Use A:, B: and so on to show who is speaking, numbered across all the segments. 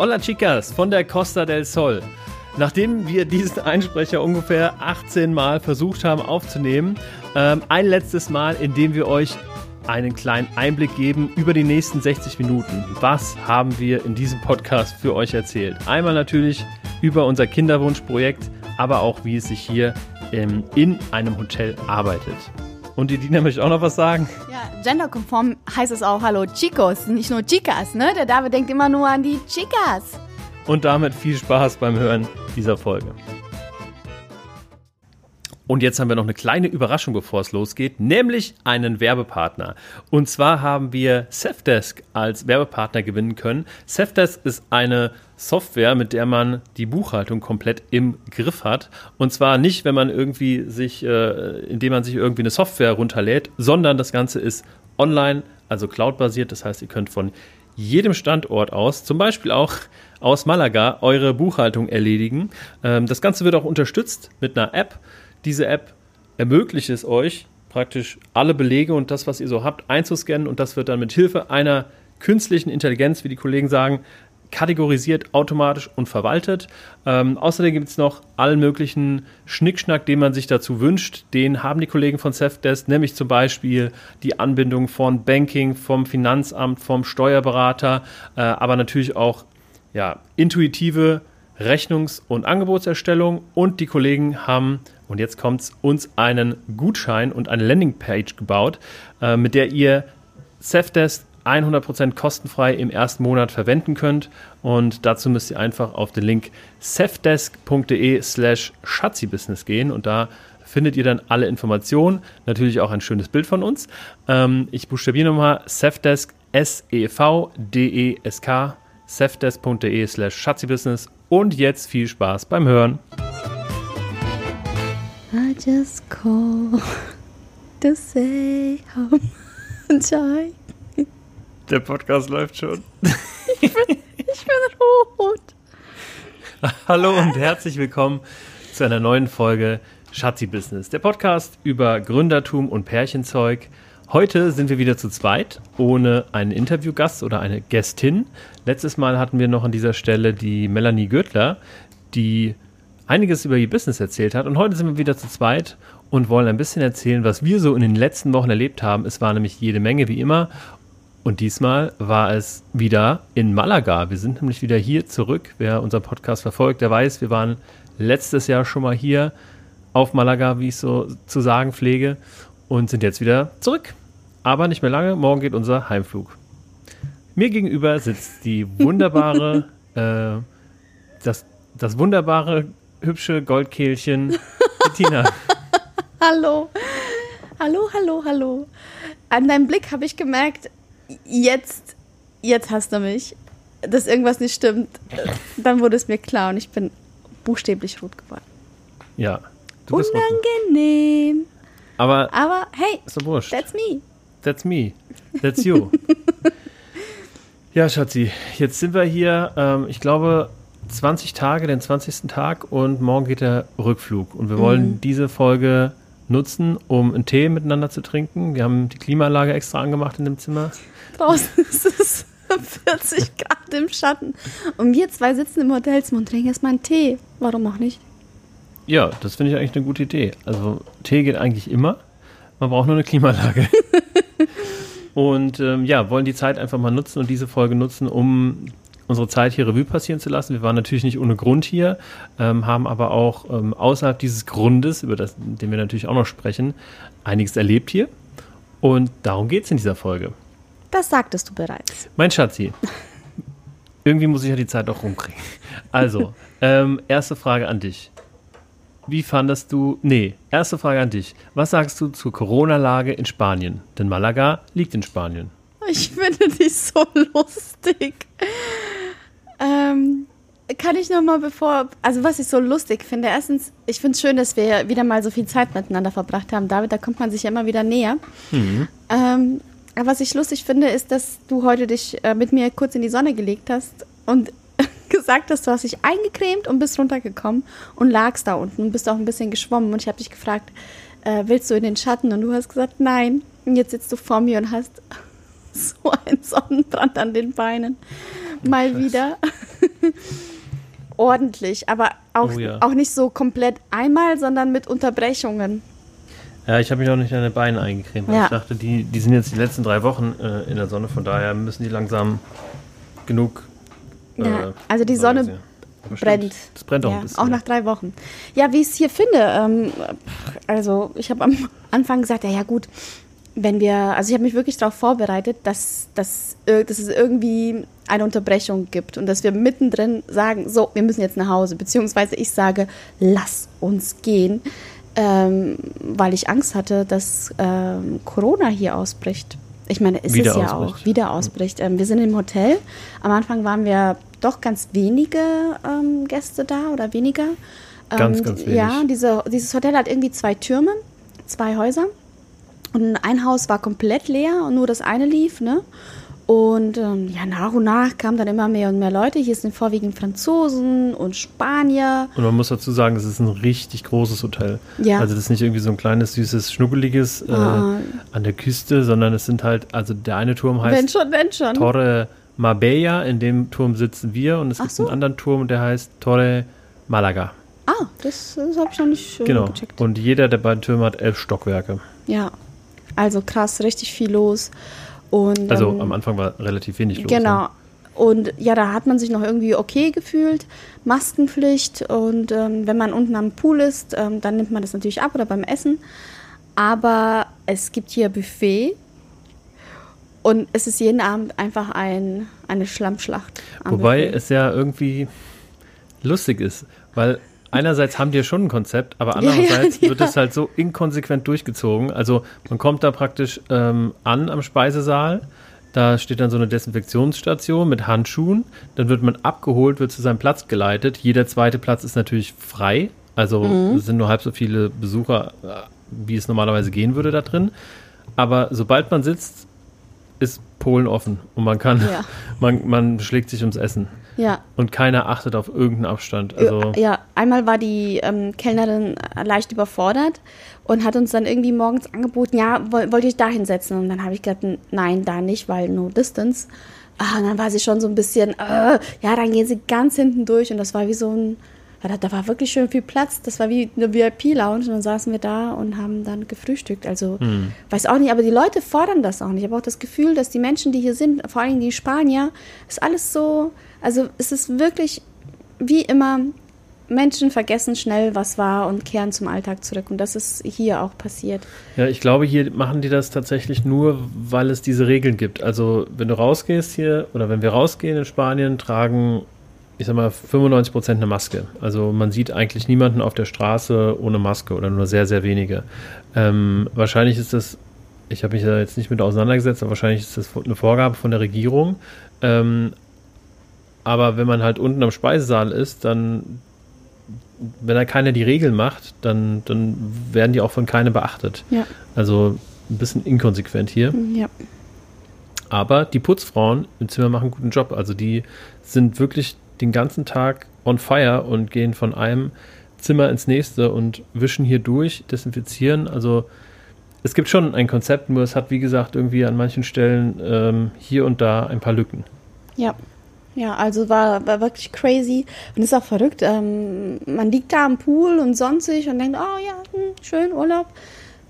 A: Hola Chicas von der Costa del Sol. Nachdem wir diesen Einsprecher ungefähr 18 Mal versucht haben aufzunehmen, ähm, ein letztes Mal, indem wir euch einen kleinen Einblick geben über die nächsten 60 Minuten. Was haben wir in diesem Podcast für euch erzählt? Einmal natürlich über unser Kinderwunschprojekt, aber auch wie es sich hier ähm, in einem Hotel arbeitet. Und die Dina möchte auch noch was sagen.
B: Ja, genderkonform heißt es auch Hallo Chicos, nicht nur Chicas, ne? Der David denkt immer nur an die Chicas.
A: Und damit viel Spaß beim Hören dieser Folge. Und jetzt haben wir noch eine kleine Überraschung, bevor es losgeht, nämlich einen Werbepartner. Und zwar haben wir Safdesk als Werbepartner gewinnen können. Safdesk ist eine Software, mit der man die Buchhaltung komplett im Griff hat. Und zwar nicht, wenn man irgendwie sich, äh, indem man sich irgendwie eine Software runterlädt, sondern das Ganze ist online, also cloudbasiert. Das heißt, ihr könnt von jedem Standort aus, zum Beispiel auch aus Malaga, eure Buchhaltung erledigen. Ähm, das Ganze wird auch unterstützt mit einer App. Diese App ermöglicht es euch, praktisch alle Belege und das, was ihr so habt, einzuscannen und das wird dann mit Hilfe einer künstlichen Intelligenz, wie die Kollegen sagen, kategorisiert, automatisch und verwaltet. Ähm, außerdem gibt es noch allen möglichen Schnickschnack, den man sich dazu wünscht. Den haben die Kollegen von Safdesk, nämlich zum Beispiel die Anbindung von Banking, vom Finanzamt, vom Steuerberater, äh, aber natürlich auch ja, intuitive Rechnungs- und Angebotserstellung. Und die Kollegen haben und jetzt kommt es, uns einen Gutschein und eine Landingpage gebaut, äh, mit der ihr Safdesk 100% kostenfrei im ersten Monat verwenden könnt. Und dazu müsst ihr einfach auf den Link safdesk.de slash schatzibusiness gehen und da findet ihr dann alle Informationen. Natürlich auch ein schönes Bild von uns. Ähm, ich buchstabiere nochmal Safdesk, S-E-V-D-E-S-K, safdesk.de slash schatzibusiness. Und jetzt viel Spaß beim Hören.
B: Just call to say how much I...
A: Der Podcast läuft schon.
B: ich, bin, ich bin rot.
A: Hallo und herzlich willkommen zu einer neuen Folge Schatzi Business, der Podcast über Gründertum und Pärchenzeug. Heute sind wir wieder zu zweit, ohne einen Interviewgast oder eine Gästin. Letztes Mal hatten wir noch an dieser Stelle die Melanie Göttler, die einiges über ihr Business erzählt hat. Und heute sind wir wieder zu zweit und wollen ein bisschen erzählen, was wir so in den letzten Wochen erlebt haben. Es war nämlich jede Menge wie immer. Und diesmal war es wieder in Malaga. Wir sind nämlich wieder hier zurück. Wer unseren Podcast verfolgt, der weiß, wir waren letztes Jahr schon mal hier auf Malaga, wie ich so zu sagen pflege, und sind jetzt wieder zurück. Aber nicht mehr lange. Morgen geht unser Heimflug. Mir gegenüber sitzt die wunderbare, äh, das, das wunderbare hübsche Goldkehlchen Bettina.
B: hallo. Hallo, hallo, hallo. An deinem Blick habe ich gemerkt, jetzt, jetzt hast du mich. Dass irgendwas nicht stimmt. Dann wurde es mir klar und ich bin buchstäblich rot geworden.
A: Ja.
B: Du bist Unangenehm.
A: Aber,
B: Aber hey,
A: ist wurscht.
B: that's me.
A: That's me. That's you. ja, Schatzi, jetzt sind wir hier, ähm, ich glaube, 20 Tage, den 20. Tag und morgen geht der Rückflug. Und wir mhm. wollen diese Folge nutzen, um einen Tee miteinander zu trinken. Wir haben die Klimaanlage extra angemacht in dem Zimmer.
B: Draußen ist es 40 Grad im Schatten. Und wir zwei sitzen im Hotelzimmer und trinken erstmal einen Tee. Warum auch nicht?
A: Ja, das finde ich eigentlich eine gute Idee. Also Tee geht eigentlich immer. Man braucht nur eine Klimaanlage. und ähm, ja, wollen die Zeit einfach mal nutzen und diese Folge nutzen, um unsere Zeit hier Revue passieren zu lassen. Wir waren natürlich nicht ohne Grund hier, ähm, haben aber auch ähm, außerhalb dieses Grundes, über das, den wir natürlich auch noch sprechen, einiges erlebt hier. Und darum geht es in dieser Folge.
B: Das sagtest du bereits.
A: Mein Schatzi. Irgendwie muss ich ja die Zeit auch rumkriegen. Also, ähm, erste Frage an dich. Wie fandest du, nee, erste Frage an dich. Was sagst du zur Corona-Lage in Spanien? Denn Malaga liegt in Spanien.
B: Ich finde die so lustig. Ähm, kann ich noch mal bevor, also was ich so lustig finde, erstens, ich finde es schön, dass wir wieder mal so viel Zeit miteinander verbracht haben. David, da kommt man sich ja immer wieder näher. Mhm. Ähm, was ich lustig finde, ist, dass du heute dich äh, mit mir kurz in die Sonne gelegt hast und gesagt hast, du hast dich eingecremt und bist runtergekommen und lagst da unten und bist auch ein bisschen geschwommen. Und ich habe dich gefragt, äh, willst du in den Schatten? Und du hast gesagt, nein. Und jetzt sitzt du vor mir und hast so einen Sonnenbrand an den Beinen. Mal wieder. ordentlich, aber auch,
A: Oh ja.
B: auch nicht so komplett einmal, sondern mit Unterbrechungen.
A: Ja, ich habe mich noch nicht an den Beinen eingecremt. weil
B: Ja.
A: Ich dachte, die, die sind jetzt die letzten drei Wochen äh, in der Sonne, von daher müssen die langsam genug.
B: Ja, also die Sonne
A: stimmt,
B: brennt.
A: Das brennt auch
B: ja,
A: ein bisschen.
B: auch nach drei Wochen. Ja, wie ich es hier finde, ähm, also ich habe am Anfang gesagt, ja, ja gut, wenn wir, also ich habe mich wirklich darauf vorbereitet, dass, dass, dass es irgendwie eine Unterbrechung gibt und dass wir mittendrin sagen, so, wir müssen jetzt nach Hause, beziehungsweise ich sage, lass uns gehen, ähm, weil ich Angst hatte, dass ähm, Corona hier ausbricht. Ich meine, es
A: Wieder
B: ist ja
A: ausbricht.
B: auch wieder ausbricht. Ähm, wir sind im Hotel. Am Anfang waren wir doch ganz wenige ähm, Gäste da oder weniger.
A: Ganz, ganz wenig.
B: Ja, diese, dieses Hotel hat irgendwie zwei Türme, zwei Häuser. Und ein Haus war komplett leer und nur das eine lief, ne? Und ähm, ja, nach und nach kamen dann immer mehr und mehr Leute. Hier sind vorwiegend Franzosen und Spanier.
A: Und man muss dazu sagen, es ist ein richtig großes Hotel.
B: Ja.
A: Also das ist nicht irgendwie so ein kleines, süßes, schnuckeliges äh,
B: Ah.
A: an der Küste, sondern es sind halt, also der eine Turm
B: wenn
A: heißt
B: schon, wenn schon.
A: Torre Marbella, in dem Turm sitzen wir und es
B: Ach
A: gibt
B: so.
A: einen anderen Turm, der heißt Torre Malaga.
B: Ah, das, das habe ich noch nicht äh,
A: Genau.
B: gecheckt.
A: Und jeder der beiden Türme hat elf Stockwerke.
B: Ja, also krass, richtig viel los. Und,
A: Also
B: ähm,
A: am Anfang war relativ wenig los.
B: Genau.
A: Ne?
B: Und ja, da hat man sich noch irgendwie okay gefühlt. Maskenpflicht und ähm, wenn man unten am Pool ist, ähm, dann nimmt man das natürlich ab oder beim Essen. Aber es gibt hier Buffet und es ist jeden Abend einfach ein, eine Schlammschlacht. am
A: Wobei
B: Buffet.
A: es ja irgendwie lustig ist, weil einerseits haben die ja schon ein Konzept, aber
B: Ja, ja,
A: andererseits
B: ja.
A: wird es halt so inkonsequent durchgezogen. Also man kommt da praktisch ähm, an am Speisesaal, da steht dann so eine Desinfektionsstation mit Handschuhen, dann wird man abgeholt, wird zu seinem Platz geleitet. Jeder zweite Platz ist natürlich frei, also
B: Mhm.
A: es sind nur halb so viele Besucher, äh, wie es normalerweise gehen würde da drin. Aber sobald man sitzt, ist Polen offen und man kann,
B: Ja.
A: man, man schlägt sich ums Essen.
B: Ja,
A: Und keiner achtet auf irgendeinen Abstand. Also,
B: ja, einmal war die ähm, Kellnerin leicht überfordert und hat uns dann irgendwie morgens angeboten, ja, woll, wollt ihr euch da hinsetzen? Und dann habe ich gesagt, nein, da nicht, weil no distance. Ah, und dann war sie schon so ein bisschen, äh, ja, dann gehen sie ganz hinten durch und das war wie so ein, da, da war wirklich schön viel Platz. Das war wie eine VIP-Lounge und dann saßen wir da und haben dann gefrühstückt. Also, weiß auch nicht, aber die Leute fordern das auch nicht. Ich habe auch das Gefühl, dass die Menschen, die hier sind, vor allem die Spanier, ist alles so, also es ist wirklich wie immer, Menschen vergessen schnell, was war und kehren zum Alltag zurück. Und das ist hier auch passiert.
A: ja, ich glaube, hier machen die das tatsächlich nur, weil es diese Regeln gibt. Also, wenn du rausgehst hier oder wenn wir rausgehen in Spanien, tragen, ich sag mal, 95 Prozent eine Maske. Also, man sieht eigentlich niemanden auf der Straße ohne Maske oder nur sehr, sehr wenige. Ähm, wahrscheinlich ist das, ich habe mich da jetzt nicht mit auseinandergesetzt, aber wahrscheinlich ist das eine Vorgabe von der Regierung. Ähm, aber wenn man halt unten am Speisesaal ist, dann, wenn da keiner die Regeln macht, dann, dann werden die auch von keinem beachtet.
B: Ja.
A: Also ein bisschen inkonsequent hier.
B: Ja.
A: Aber die Putzfrauen im Zimmer machen einen guten Job. Also die sind wirklich den ganzen Tag on fire und gehen von einem Zimmer ins nächste und wischen hier durch, desinfizieren. Also es gibt schon ein Konzept, nur es hat, wie gesagt, irgendwie an manchen Stellen ähm, hier und da ein paar Lücken.
B: Ja. Ja, also war, war wirklich crazy und ist auch verrückt. Ähm, man liegt da am Pool und sonstig und denkt, oh ja, hm, schön Urlaub.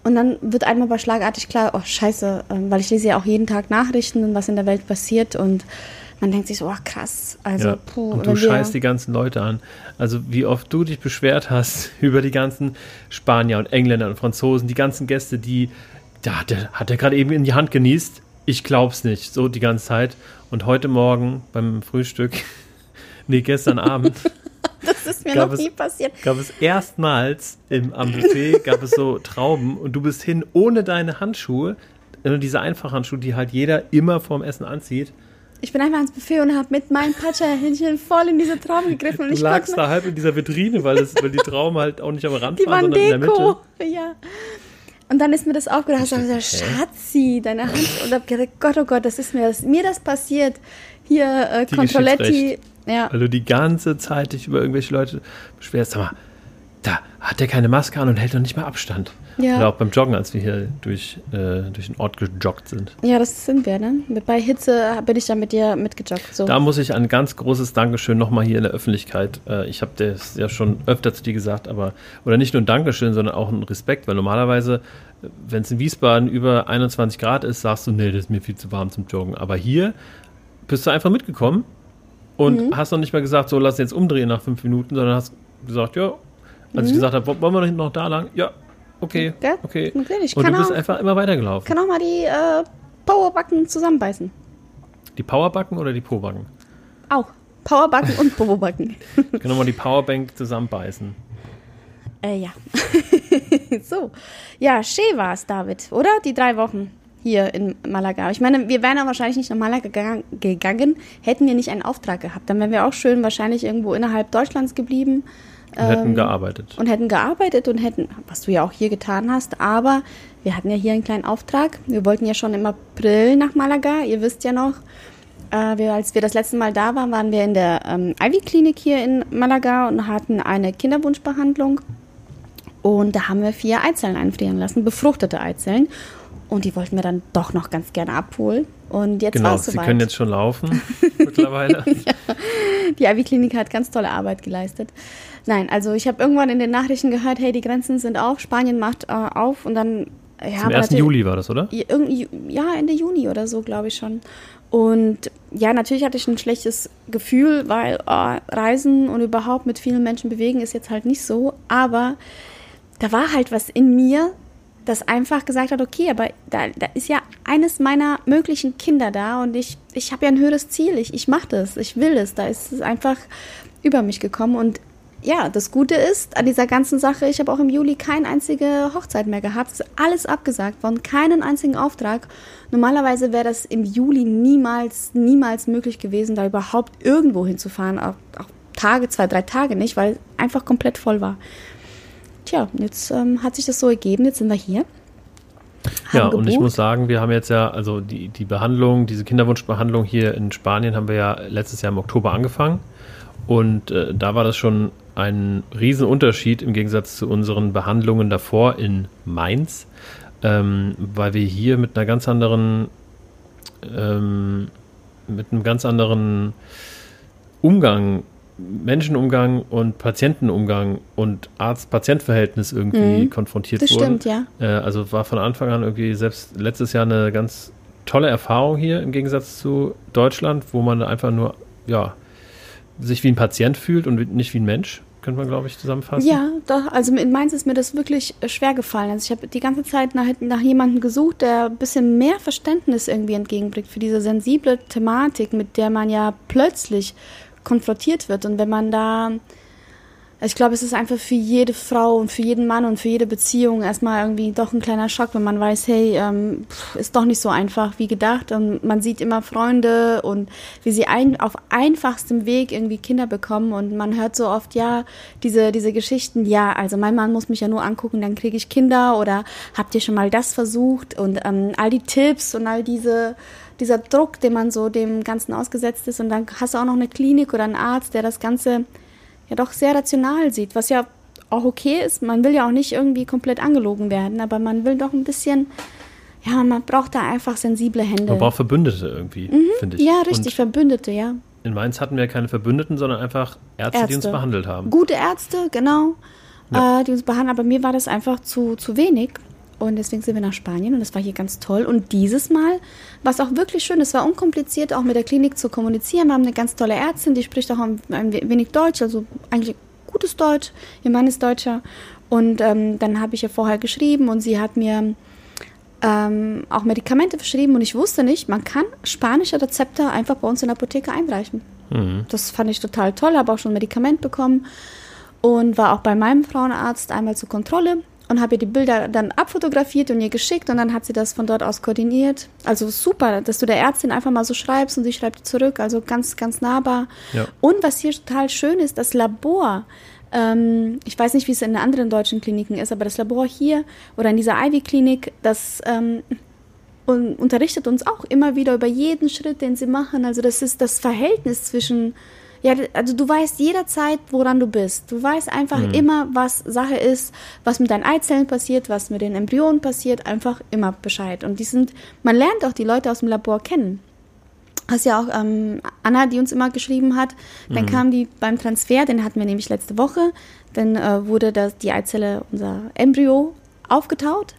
B: Und dann wird einmal aber schlagartig klar, oh scheiße, ähm, weil ich lese ja auch jeden Tag Nachrichten und was in der Welt passiert und man denkt sich so, oh krass. Also,
A: ja.
B: puh,
A: und du scheißt die ganzen Leute an. Also wie oft du dich beschwert hast über die ganzen Spanier und Engländer und Franzosen, die ganzen Gäste, die, da hat der, hat gerade eben in die Hand genießt. Ich glaub's nicht, so die ganze Zeit. Und heute Morgen beim Frühstück, nee, gestern Abend,
B: Das ist mir noch
A: es-
B: nie passiert.
A: gab es erstmals im, am Buffet, gab es so Trauben und du bist hin ohne deine Handschuhe, äh, diese Einfachhandschuhe, die halt jeder immer vorm Essen anzieht.
B: Ich bin einfach ans Buffet und habe mit meinem Patscherhändchen voll in diese Trauben gegriffen und
A: Du
B: ich
A: lagst da halb in dieser Vitrine, weil, es, weil die Trauben halt auch nicht am Rand
B: Die
A: waren,
B: waren
A: sondern in der Mitte.
B: Deko. Ja. Und dann ist mir das aufgedacht. Ich habe gesagt, Schatzi, deine Hand. Und hab gedacht, Gott, oh Gott, das ist mir das, mir das passiert. Hier, äh, Controletti. Ja.
A: Weil du die ganze Zeit dich über irgendwelche Leute beschwerst. Sag mal, da hat er keine Maske an und hält noch nicht mal Abstand.
B: Ja.
A: Oder auch beim Joggen, als wir hier durch, äh, durch den Ort gejoggt sind.
B: Ja, das sind wir, ne? Bei Hitze bin ich da mit dir mitgejoggt. So.
A: Da muss ich ein ganz großes Dankeschön nochmal hier in der Öffentlichkeit. Äh, ich habe das ja schon öfter zu dir gesagt, aber, oder nicht nur ein Dankeschön, sondern auch ein Respekt, weil normalerweise, wenn es in Wiesbaden über 21 Grad ist, sagst du, nee, das ist mir viel zu warm zum Joggen. Aber hier bist du einfach mitgekommen und hast noch nicht mal gesagt, so lass jetzt umdrehen nach fünf Minuten, sondern hast gesagt, ja, als ich gesagt habe, wollen wir noch hinten noch da lang? Ja, okay,
B: Ja,
A: okay.
B: okay, ich
A: Und
B: kann
A: du bist
B: auch-
A: einfach immer weitergelaufen.
B: Kann auch mal die äh, Powerbacken zusammenbeißen.
A: Die Powerbacken oder die Pobacken?
B: Auch. Powerbacken und Powerbacken.
A: Ich kann nochmal die Powerbank zusammenbeißen.
B: Äh, ja. so. Ja, schön war es, David, oder? Die drei Wochen hier in Malaga. Ich meine, wir wären auch wahrscheinlich nicht nach Malaga gegangen, hätten wir nicht einen Auftrag gehabt. Dann wären wir auch schön wahrscheinlich irgendwo innerhalb Deutschlands geblieben
A: Und hätten gearbeitet.
B: und hätten gearbeitet und hätten, was du ja auch hier getan hast, aber wir hatten ja hier einen kleinen Auftrag. Wir wollten ja schon im April nach Malaga, ihr wisst ja noch. Äh, wir, als wir das letzte Mal da waren, waren wir in der ähm, Ivy-Klinik hier in Malaga und hatten eine Kinderwunschbehandlung. Und da haben wir vier Eizellen einfrieren lassen, befruchtete Eizellen. Und die wollten wir dann doch noch ganz gerne abholen. Und jetzt war
A: Genau,
B: es
A: sie
B: soweit.
A: können jetzt schon laufen mittlerweile.
B: Die Ivy-Klinik hat ganz tolle Arbeit geleistet. Nein, also ich habe irgendwann in den Nachrichten gehört, hey, die Grenzen sind auf, Spanien macht äh, auf und dann ja,
A: Zum
B: aber
A: 1.
B: natürlich-
A: Juli war das, oder?
B: Ja, Ende Juni oder so, glaube ich schon. Und ja, natürlich hatte ich ein schlechtes Gefühl, weil oh, Reisen und überhaupt mit vielen Menschen bewegen ist jetzt halt nicht so. Aber da war halt was in mir, das einfach gesagt hat, okay, aber da, da ist ja eines meiner möglichen Kinder da und ich, ich habe ja ein höheres Ziel. Ich, ich mache das, ich will es. Da ist es einfach über mich gekommen. Und ja, das Gute ist an dieser ganzen Sache, ich habe auch im Juli keine einzige Hochzeit mehr gehabt. Es ist alles abgesagt worden, keinen einzigen Auftrag. Normalerweise wäre das im Juli niemals, niemals möglich gewesen, da überhaupt irgendwo hinzufahren. Auch, auch Tage, zwei, drei Tage nicht, weil es einfach komplett voll war. Tja, jetzt ähm, hat sich das so ergeben, jetzt sind wir hier.
A: Ja, und ich muss sagen, wir haben jetzt ja, also die, die Behandlung, diese Kinderwunschbehandlung hier in Spanien haben wir ja letztes Jahr im Oktober angefangen. Und äh, da war das schon ein Riesenunterschied im Gegensatz zu unseren Behandlungen davor in Mainz, ähm, weil wir hier mit einer ganz anderen, ähm, mit einem ganz anderen Umgang, Menschenumgang und Patientenumgang und Arzt-Patient-Verhältnis irgendwie konfrontiert
B: Mhm. Das
A: wurden.
B: stimmt, ja.
A: Äh, also war von Anfang an irgendwie selbst letztes Jahr eine ganz tolle Erfahrung hier im Gegensatz zu Deutschland, wo man einfach nur, ja, sich wie ein Patient fühlt und nicht wie ein Mensch, könnte man, glaube ich, zusammenfassen.
B: Ja, doch, also in Mainz ist mir das wirklich äh, schwer gefallen. Also ich habe die ganze Zeit nach, nach jemandem gesucht, der ein bisschen mehr Verständnis irgendwie entgegenbringt für diese sensible Thematik, mit der man ja plötzlich konfrontiert wird. Und wenn man da, ich glaube, es ist einfach für jede Frau und für jeden Mann und für jede Beziehung erstmal irgendwie doch ein kleiner Schock, wenn man weiß, hey, ähm, ist doch nicht so einfach wie gedacht. Und man sieht immer Freunde und wie sie ein, auf einfachstem Weg irgendwie Kinder bekommen. Und man hört so oft, ja, diese, diese Geschichten, ja, also mein Mann muss mich ja nur angucken, dann kriege ich Kinder oder habt ihr schon mal das versucht? Und ähm, all die Tipps und all diese dieser Druck, den man so dem Ganzen ausgesetzt ist. Und dann hast du auch noch eine Klinik oder einen Arzt, der das Ganze ja doch sehr rational sieht, was ja auch okay ist. Man will ja auch nicht irgendwie komplett angelogen werden, aber man will doch ein bisschen, ja, man braucht da einfach sensible Hände.
A: Man braucht Verbündete irgendwie, finde ich.
B: Mhm. ja, richtig,
A: Und
B: Verbündete, ja.
A: in Mainz hatten wir keine Verbündeten, sondern einfach Ärzte, die uns
B: Ärzte.
A: behandelt haben.
B: Gute Ärzte, genau,
A: Ja.
B: äh, die uns behandeln, aber mir war das einfach zu, zu wenig. Und deswegen sind wir nach Spanien und das war hier ganz toll. Und dieses Mal war es auch wirklich schön. Es war unkompliziert, auch mit der Klinik zu kommunizieren. Wir haben eine ganz tolle Ärztin, die spricht auch ein, ein wenig Deutsch, also eigentlich gutes Deutsch. Ihr Mann ist Deutscher. Und ähm, dann habe ich ihr vorher geschrieben und sie hat mir ähm, auch Medikamente verschrieben und ich wusste nicht, man kann spanische Rezepte einfach bei uns in der Apotheke einreichen.
A: Mhm.
B: Das fand ich total toll, habe auch schon ein Medikament bekommen und war auch bei meinem Frauenarzt einmal zur Kontrolle und habe ihr die Bilder dann abfotografiert und ihr geschickt und dann hat sie das von dort aus koordiniert. Also super, dass du der Ärztin einfach mal so schreibst und sie schreibt zurück, also ganz, ganz nahbar.
A: Ja.
B: Und was hier total schön ist, das Labor. Ähm, ich weiß nicht, wie es in anderen deutschen Kliniken ist, aber das Labor hier oder in dieser Ivy-Klinik, das ähm, und unterrichtet uns auch immer wieder über jeden Schritt, den sie machen. Also das ist das Verhältnis zwischen Ja, also du weißt jederzeit, woran du bist. Du weißt einfach mhm. immer, was Sache ist, was mit deinen Eizellen passiert, was mit den Embryonen passiert, einfach immer Bescheid. Und die sind, man lernt auch die Leute aus dem Labor kennen. Hast ja auch ähm, Anna, die uns immer geschrieben hat. Dann mhm. kam die beim Transfer, den hatten wir nämlich letzte Woche. Dann äh, wurde das, die Eizelle, unser Embryo, aufgetaut.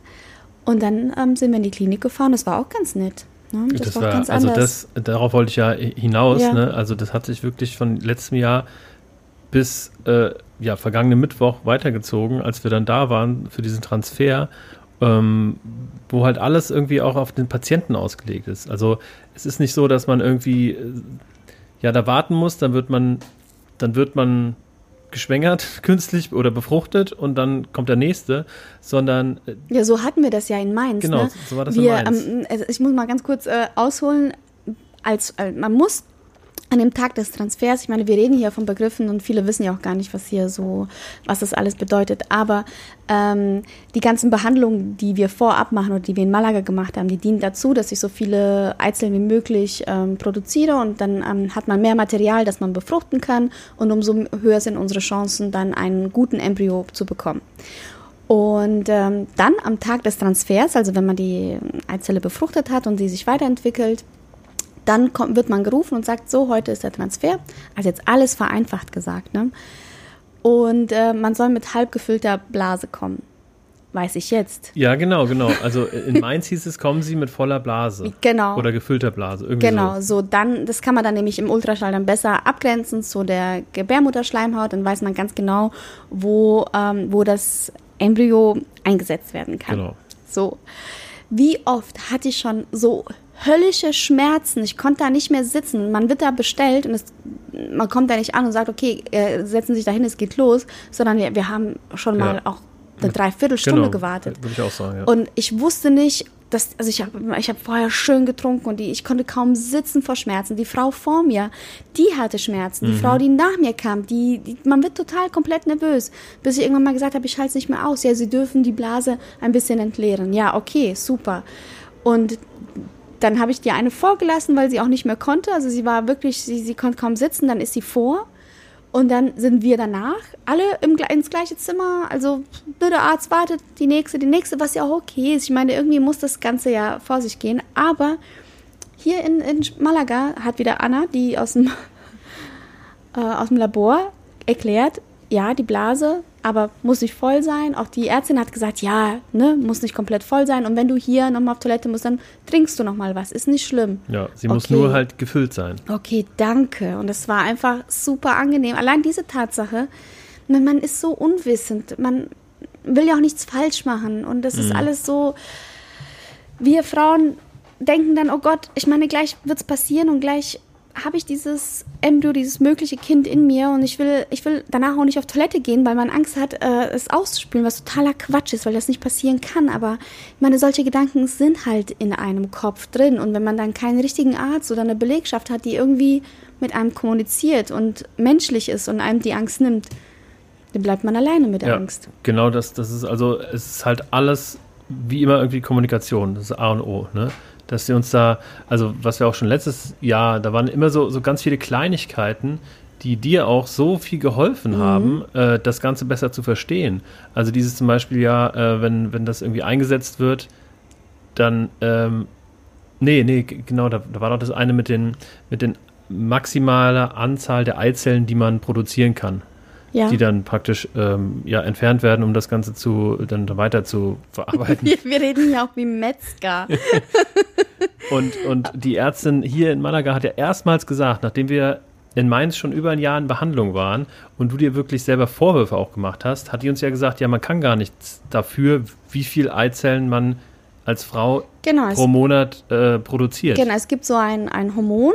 B: Und dann ähm, sind wir in die Klinik gefahren. Das war auch ganz nett.
A: Ne? Das, das, war, war ganz also anders. Das, darauf wollte ich ja hinaus. Ja. Ne? Also das hat sich wirklich von letztem Jahr bis äh, ja, vergangenen Mittwoch weitergezogen, als wir dann da waren für diesen Transfer, ähm, wo halt alles irgendwie auch auf den Patienten ausgelegt ist. Also es ist nicht so, dass man irgendwie äh, ja da warten muss, dann wird man, dann wird man geschwängert, künstlich oder befruchtet und dann kommt der nächste, sondern.
B: Äh, ja, so hatten wir das ja in Mainz.
A: Genau,
B: ne?
A: so war das
B: wir,
A: in Mainz.
B: Ähm, also ich muss mal ganz kurz äh, ausholen. Als, äh, man muss an dem Tag des Transfers, ich meine, wir reden hier von Begriffen und viele wissen ja auch gar nicht, was hier so, was das alles bedeutet. Aber ähm, die ganzen Behandlungen, die wir vorab machen oder die wir in Malaga gemacht haben, die dienen dazu, dass ich so viele Eizellen wie möglich ähm, produziere und dann ähm, hat man mehr Material, das man befruchten kann und umso höher sind unsere Chancen, dann einen guten Embryo zu bekommen. Und ähm, dann am Tag des Transfers, also wenn man die Eizelle befruchtet hat und sie sich weiterentwickelt, dann kommt, wird man gerufen und sagt, so, heute ist der Transfer. Also jetzt alles vereinfacht gesagt. Ne? Und äh, man soll mit halb gefüllter Blase kommen. Weiß ich jetzt.
A: Ja, genau, genau. Also in Mainz hieß es, kommen Sie mit voller Blase.
B: Genau.
A: Oder gefüllter Blase. Irgendwie
B: genau, so. so dann, das kann man dann nämlich im Ultraschall dann besser abgrenzen zu der Gebärmutterschleimhaut. Dann weiß man ganz genau, wo, ähm, wo das Embryo eingesetzt werden kann. Genau. So. Wie oft hatte ich schon so höllische Schmerzen. Ich konnte da nicht mehr sitzen. Man wird da bestellt und es, man kommt da nicht an und sagt, okay, äh, setzen Sie sich da hin, es geht los, sondern wir, wir haben schon ja. mal auch eine Dreiviertelstunde genau. gewartet.
A: Würde ich auch sagen, ja.
B: Und ich wusste nicht, dass, also ich habe ich hab vorher schön getrunken und die, ich konnte kaum sitzen vor Schmerzen. Die Frau vor mir, die hatte Schmerzen. Die mhm. Frau, die nach mir kam, die, die, man wird total komplett nervös. Bis ich irgendwann mal gesagt habe, ich halte es nicht mehr aus. Ja, sie dürfen die Blase ein bisschen entleeren. Ja, okay, super. Und dann habe ich die eine vorgelassen, weil sie auch nicht mehr konnte. Also sie war wirklich, sie, sie konnte kaum sitzen, dann ist sie vor. Und dann sind wir danach alle im, ins gleiche Zimmer. Also der Arzt wartet, die nächste, die nächste, was ja auch okay ist. Ich meine, irgendwie muss das Ganze ja vor sich gehen. Aber hier in, in Malaga hat wieder Anna, die aus dem, äh, aus dem Labor, erklärt, ja, die Blase aber muss nicht voll sein. Auch die Ärztin hat gesagt, ja, ne, muss nicht komplett voll sein. Und wenn du hier nochmal auf Toilette musst, dann trinkst du nochmal was. Ist nicht schlimm.
A: Ja, sie okay. muss nur halt gefüllt sein.
B: Okay, danke. Und es war einfach super angenehm. Allein diese Tatsache, man ist so unwissend. Man will ja auch nichts falsch machen. Und das mhm. ist alles so, wir Frauen denken dann, oh Gott, ich meine, gleich wird es passieren und gleich habe ich dieses Embryo, dieses mögliche Kind in mir und ich will, ich will danach auch nicht auf Toilette gehen, weil man Angst hat, äh, es auszuspülen, was totaler Quatsch ist, weil das nicht passieren kann. Aber ich meine, solche Gedanken sind halt in einem Kopf drin und wenn man dann keinen richtigen Arzt oder eine Belegschaft hat, die irgendwie mit einem kommuniziert und menschlich ist und einem die Angst nimmt, dann bleibt man alleine mit der ja, Angst.
A: Genau, das, das ist also, es ist halt alles wie immer irgendwie Kommunikation, das ist A und O, ne? Dass sie uns da, also was wir auch schon letztes Jahr, da waren immer so, so ganz viele Kleinigkeiten, die dir auch so viel geholfen mhm. haben, äh, das Ganze besser zu verstehen. Also dieses zum Beispiel ja, äh, wenn, wenn das irgendwie eingesetzt wird, dann, ähm, nee, nee, genau, da, da war doch das eine mit den, mit den maximaler Anzahl der Eizellen, die man produzieren kann ja. die dann praktisch ähm, ja, entfernt werden, um das Ganze zu, dann weiter zu verarbeiten.
B: wir, wir reden ja auch wie Metzger.
A: und, und die Ärztin hier in Malaga hat ja erstmals gesagt, nachdem wir in Mainz schon über ein Jahr in Behandlung waren und du dir wirklich selber Vorwürfe auch gemacht hast, hat die uns ja gesagt, ja, man kann gar nichts dafür, wie viel Eizellen man als Frau genau, pro Monat äh, produziert.
B: Genau, es gibt so ein, ein Hormon,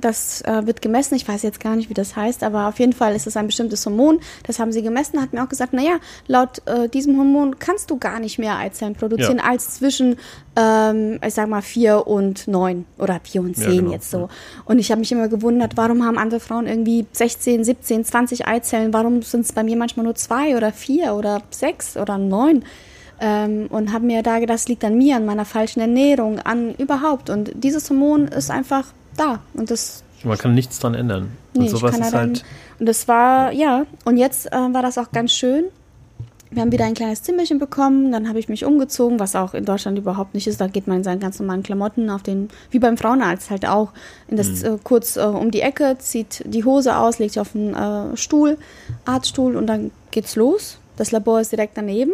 B: das äh, wird gemessen. Ich weiß jetzt gar nicht, wie das heißt, aber auf jeden Fall ist es ein bestimmtes Hormon. Das haben sie gemessen, hat mir auch gesagt, naja, laut äh, diesem Hormon kannst du gar nicht mehr Eizellen produzieren ja. als zwischen, ähm, ich sag mal, vier und neun oder vier und zehn ja, genau. jetzt so. Und ich habe mich immer gewundert, warum haben andere Frauen irgendwie 16, 17, 20 Eizellen? Warum sind es bei mir manchmal nur zwei oder vier oder sechs oder neun? Ähm, und habe mir da gedacht, das liegt an mir, an meiner falschen Ernährung, an überhaupt. Und dieses Hormon ist einfach da. Und das
A: Man kann nichts dran ändern.
B: Nee, und sowas ist halt. Und das war, ja, und jetzt äh, war das auch ganz schön. Wir haben wieder ein kleines Zimmerchen bekommen, dann habe ich mich umgezogen, was auch in Deutschland überhaupt nicht ist. Da geht man in seinen ganz normalen Klamotten auf den, wie beim Frauenarzt halt auch, in das mhm. äh, kurz äh, um die Ecke, zieht die Hose aus, legt sich auf den äh, Stuhl, Arztstuhl und dann geht's los. Das Labor ist direkt daneben.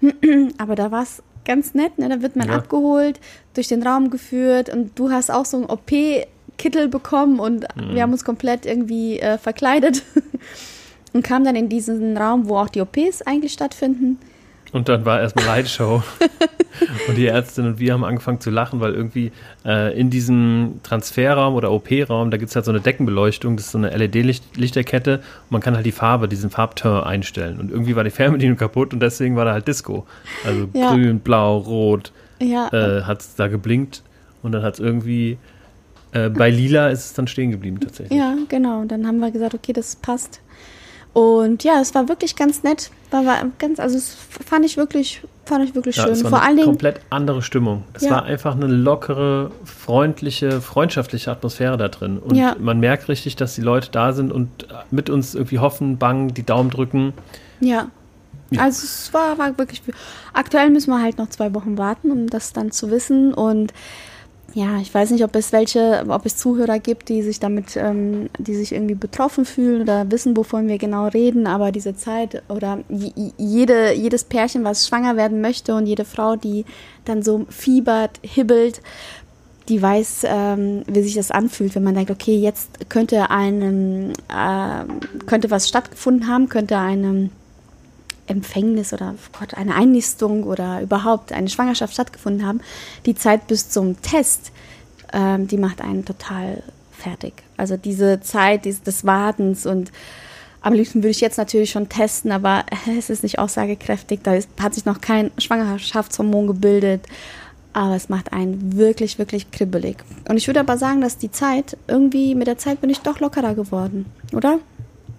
B: Aber da war es ganz nett, ne? Da wird man ja. abgeholt, durch den Raum geführt und du hast auch so ein OP-Kittel bekommen und mhm. wir haben uns komplett irgendwie äh, verkleidet. und kam dann in diesen Raum, wo auch die OPs eigentlich stattfinden.
A: Und dann war erstmal Lightshow. und die Ärztin und wir haben angefangen zu lachen, weil irgendwie äh, in diesem Transferraum oder OP-Raum, da gibt es halt so eine Deckenbeleuchtung, das ist so eine LED-Lichterkette und man kann halt die Farbe, diesen Farbton einstellen. Und irgendwie war die Fernbedienung kaputt und deswegen war da halt Disco. Also ja. grün, blau, rot ja. äh, hat es da geblinkt und dann hat es irgendwie äh, bei lila ist es dann stehen geblieben tatsächlich.
B: Ja, genau. Und dann haben wir gesagt, okay, das passt. Und ja, es war wirklich ganz nett. War, war ganz, also es fand ich wirklich, fand ich wirklich ja, schön. Es
A: war
B: Vor
A: eine
B: allen Dingen
A: komplett andere Stimmung. Es ja. war einfach eine lockere, freundliche, freundschaftliche Atmosphäre da drin. Und ja. man merkt richtig, dass die Leute da sind und mit uns irgendwie hoffen, bangen, die Daumen drücken.
B: Ja. Also es war, war wirklich. Aktuell müssen wir halt noch zwei Wochen warten, um das dann zu wissen. Und ja, ich weiß nicht, ob es welche, ob es Zuhörer gibt, die sich damit, ähm, die sich irgendwie betroffen fühlen oder wissen, wovon wir genau reden, aber diese Zeit oder jede, jedes Pärchen, was schwanger werden möchte und jede Frau, die dann so fiebert, hibbelt, die weiß, ähm, wie sich das anfühlt, wenn man denkt, okay, jetzt könnte einem, äh, könnte was stattgefunden haben, könnte einem Empfängnis oder oh Gott, eine Einnistung oder überhaupt eine Schwangerschaft stattgefunden haben, die Zeit bis zum Test, ähm, die macht einen total fertig. Also diese Zeit des Wartens und am liebsten würde ich jetzt natürlich schon testen, aber es ist nicht aussagekräftig. Da ist, hat sich noch kein Schwangerschaftshormon gebildet. Aber es macht einen wirklich, wirklich kribbelig. Und ich würde aber sagen, dass die Zeit, irgendwie mit der Zeit bin ich doch lockerer geworden, oder?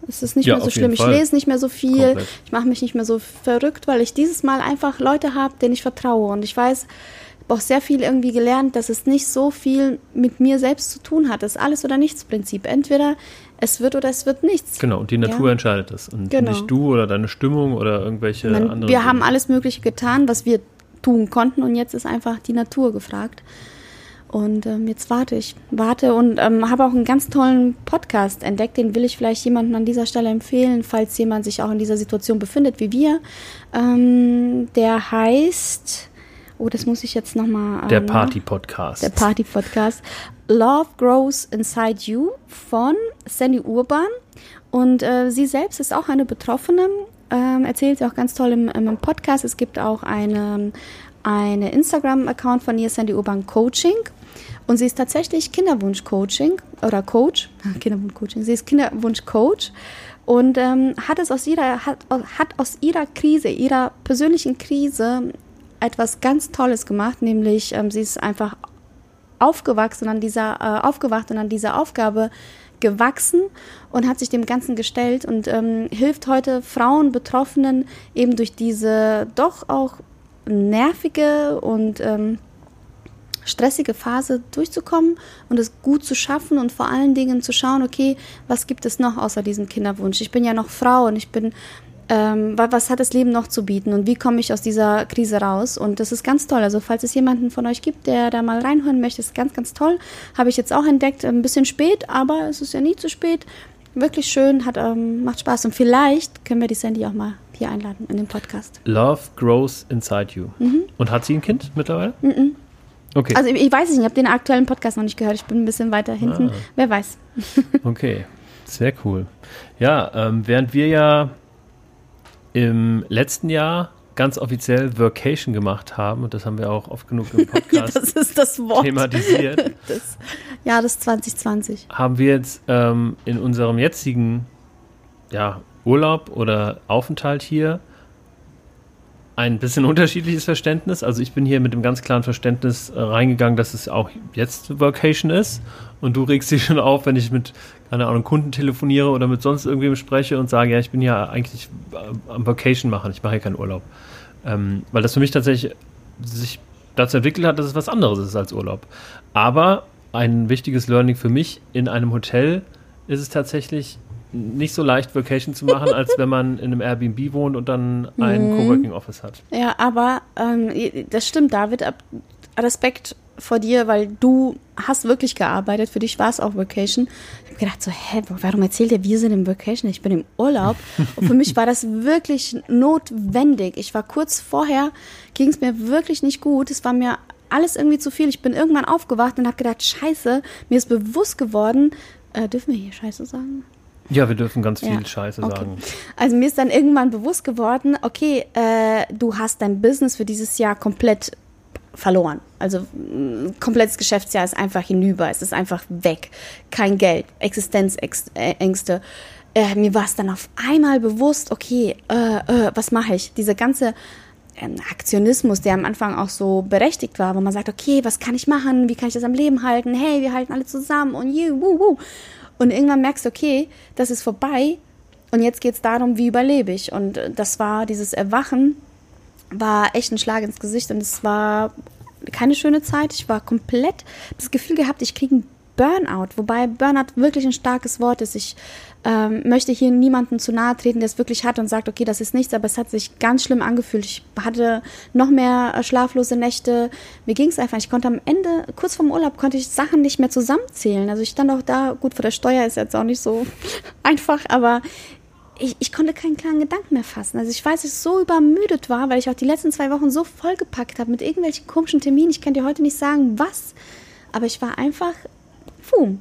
B: Es ist nicht ja, mehr so schlimm. Ich lese nicht mehr so viel. Komplett. Ich mache mich nicht mehr so verrückt, weil ich dieses Mal einfach Leute habe, denen ich vertraue. Und ich weiß, ich habe auch sehr viel irgendwie gelernt, dass es nicht so viel mit mir selbst zu tun hat. Das ist alles oder nichts Prinzip. Entweder es wird oder es wird nichts.
A: Genau, und die Natur ja. entscheidet das. Und genau. nicht du oder deine Stimmung oder irgendwelche
B: Man,
A: anderen.
B: Wir Dinge. haben alles Mögliche getan, was wir tun konnten. Und jetzt ist einfach die Natur gefragt. Und ähm, jetzt warte ich, warte und ähm, habe auch einen ganz tollen Podcast entdeckt. Den will ich vielleicht jemandem an dieser Stelle empfehlen, falls jemand sich auch in dieser Situation befindet wie wir. Ähm, der heißt, oh, das muss ich jetzt nochmal.
A: Ähm, der Party-Podcast.
B: Der Party-Podcast. Love Grows Inside You von Sandy Urban. Und äh, sie selbst ist auch eine Betroffene, ähm, erzählt sie auch ganz toll im, im Podcast. Es gibt auch eine, eine Instagram-Account von ihr, Sandy Urban Coaching. Und sie ist tatsächlich Kinderwunsch-Coaching oder Coach, Kinderwunsch-Coaching, sie ist Kinderwunsch-Coach und ähm, hat es aus ihrer, hat, hat aus ihrer Krise, ihrer persönlichen Krise etwas ganz Tolles gemacht, nämlich ähm, sie ist einfach aufgewachsen an dieser, äh, aufgewacht und an dieser Aufgabe gewachsen und hat sich dem Ganzen gestellt und ähm, hilft heute Frauen, Betroffenen eben durch diese doch auch nervige und ähm, stressige Phase durchzukommen und es gut zu schaffen und vor allen Dingen zu schauen, okay, was gibt es noch außer diesem Kinderwunsch? Ich bin ja noch Frau und ich bin, ähm, was hat das Leben noch zu bieten und wie komme ich aus dieser Krise raus? Und das ist ganz toll. Also falls es jemanden von euch gibt, der da mal reinhören möchte, ist ganz, ganz toll. Habe ich jetzt auch entdeckt, ein bisschen spät, aber es ist ja nie zu spät. Wirklich schön, hat, ähm, macht Spaß und vielleicht können wir die Sandy auch mal hier einladen in den Podcast.
A: Love grows inside you. Mhm. Und hat sie ein Kind mittlerweile? Mhm.
B: Okay. Also ich weiß nicht, ich habe den aktuellen Podcast noch nicht gehört. Ich bin ein bisschen weiter hinten. Ah. Wer weiß.
A: okay, sehr cool. Ja, ähm, während wir ja im letzten Jahr ganz offiziell Workation gemacht haben, und das haben wir auch oft genug im Podcast
B: das ist das Wort.
A: thematisiert.
B: Das Jahr des 2020.
A: Haben wir jetzt ähm, in unserem jetzigen ja, Urlaub oder Aufenthalt hier ein bisschen unterschiedliches Verständnis. Also ich bin hier mit dem ganz klaren Verständnis äh, reingegangen, dass es auch jetzt Vocation ist. Und du regst dich schon auf, wenn ich mit, keine Ahnung, Kunden telefoniere oder mit sonst irgendwem spreche und sage, ja, ich bin ja eigentlich äh, am Vocation machen, ich mache ja keinen Urlaub. Ähm, weil das für mich tatsächlich sich dazu entwickelt hat, dass es was anderes ist als Urlaub. Aber ein wichtiges Learning für mich. In einem Hotel ist es tatsächlich nicht so leicht, Vacation zu machen, als wenn man in einem Airbnb wohnt und dann ein mhm. Coworking Office hat.
B: Ja, aber ähm, das stimmt, David. Respekt vor dir, weil du hast wirklich gearbeitet. Für dich war es auch Vacation. Ich habe gedacht so, hä, warum erzählt ihr, wir sind im Vacation? Ich bin im Urlaub. Und für mich war das wirklich notwendig. Ich war kurz vorher, ging es mir wirklich nicht gut. Es war mir alles irgendwie zu viel. Ich bin irgendwann aufgewacht und habe gedacht, scheiße, mir ist bewusst geworden, äh, dürfen wir hier scheiße sagen?
A: Ja, wir dürfen ganz viel ja. Scheiße okay. sagen.
B: Also mir ist dann irgendwann bewusst geworden, okay, äh, du hast dein Business für dieses Jahr komplett verloren. Also ein komplettes Geschäftsjahr ist einfach hinüber, es ist einfach weg. Kein Geld, Existenzängste. Äh, mir war es dann auf einmal bewusst, okay, äh, äh, was mache ich? Diese ganze ähm, Aktionismus, der am Anfang auch so berechtigt war, wo man sagt, okay, was kann ich machen? Wie kann ich das am Leben halten? Hey, wir halten alle zusammen und you, woo, woo. Und irgendwann merkst du, okay, das ist vorbei und jetzt geht es darum, wie überlebe ich. Und äh, das war dieses Erwachen, war echt ein Schlag ins Gesicht und es war keine schöne Zeit. Ich war komplett das Gefühl gehabt, ich kriege einen Burnout, wobei Burnout wirklich ein starkes Wort ist. Ich ähm, möchte hier niemandem zu nahe treten, der es wirklich hat und sagt, okay, das ist nichts, aber es hat sich ganz schlimm angefühlt. Ich hatte noch mehr äh, schlaflose Nächte. Mir ging es einfach. Ich konnte am Ende, kurz vorm Urlaub, konnte ich Sachen nicht mehr zusammenzählen. Also ich stand auch da, gut, vor der Steuer ist jetzt auch nicht so einfach, aber ich, ich konnte keinen klaren Gedanken mehr fassen. Also ich weiß, dass ich so übermüdet war, weil ich auch die letzten zwei Wochen so vollgepackt habe mit irgendwelchen komischen Terminen. Ich kann dir heute nicht sagen, was. Aber ich war einfach, puh,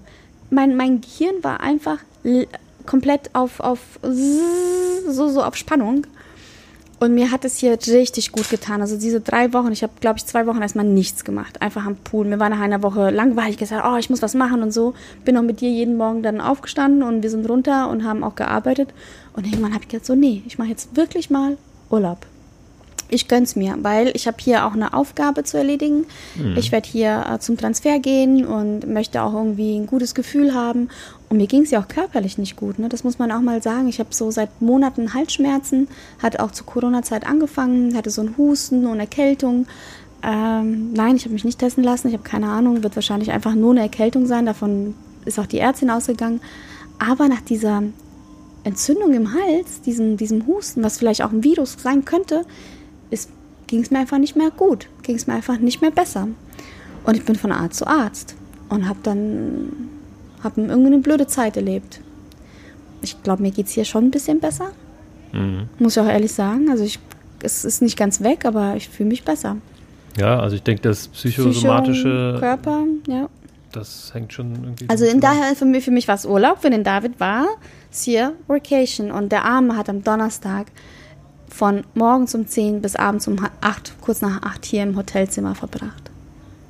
B: mein, mein Gehirn war einfach komplett auf, auf so, so auf Spannung. Und mir hat es hier richtig gut getan. Also diese drei Wochen, ich habe, glaube ich, zwei Wochen erstmal nichts gemacht. Einfach am Pool. Mir war nach einer Woche langweilig gesagt, oh, ich muss was machen und so. Bin auch mit dir jeden Morgen dann aufgestanden und wir sind runter und haben auch gearbeitet. Und irgendwann habe ich gesagt, so, nee, ich mache jetzt wirklich mal Urlaub ich gönn's mir, weil ich habe hier auch eine Aufgabe zu erledigen. Mhm. Ich werde hier äh, zum Transfer gehen und möchte auch irgendwie ein gutes Gefühl haben. Und mir ging es ja auch körperlich nicht gut. Ne? Das muss man auch mal sagen. Ich habe so seit Monaten Halsschmerzen, hat auch zur Corona-Zeit angefangen, hatte so einen Husten und Erkältung. Ähm, nein, ich habe mich nicht testen lassen. Ich habe keine Ahnung. Wird wahrscheinlich einfach nur eine Erkältung sein. Davon ist auch die Ärztin ausgegangen. Aber nach dieser Entzündung im Hals, diesem, diesem Husten, was vielleicht auch ein Virus sein könnte, ging es mir einfach nicht mehr gut, ging es mir einfach nicht mehr besser. Und ich bin von Arzt zu Arzt und habe dann hab irgendwie eine blöde Zeit erlebt. Ich glaube, mir geht es hier schon ein bisschen besser. Mhm. Muss ich auch ehrlich sagen. Also ich, es ist nicht ganz weg, aber ich fühle mich besser.
A: Ja, also ich denke, das psychosomatische
B: Psycho, Körper, ja.
A: Das hängt schon irgendwie.
B: Also in daher für mich, für mich war es Urlaub, für den David war es hier Vacation und der Arme hat am Donnerstag von morgens um 10 bis abends um 8, kurz nach 8 hier im Hotelzimmer verbracht.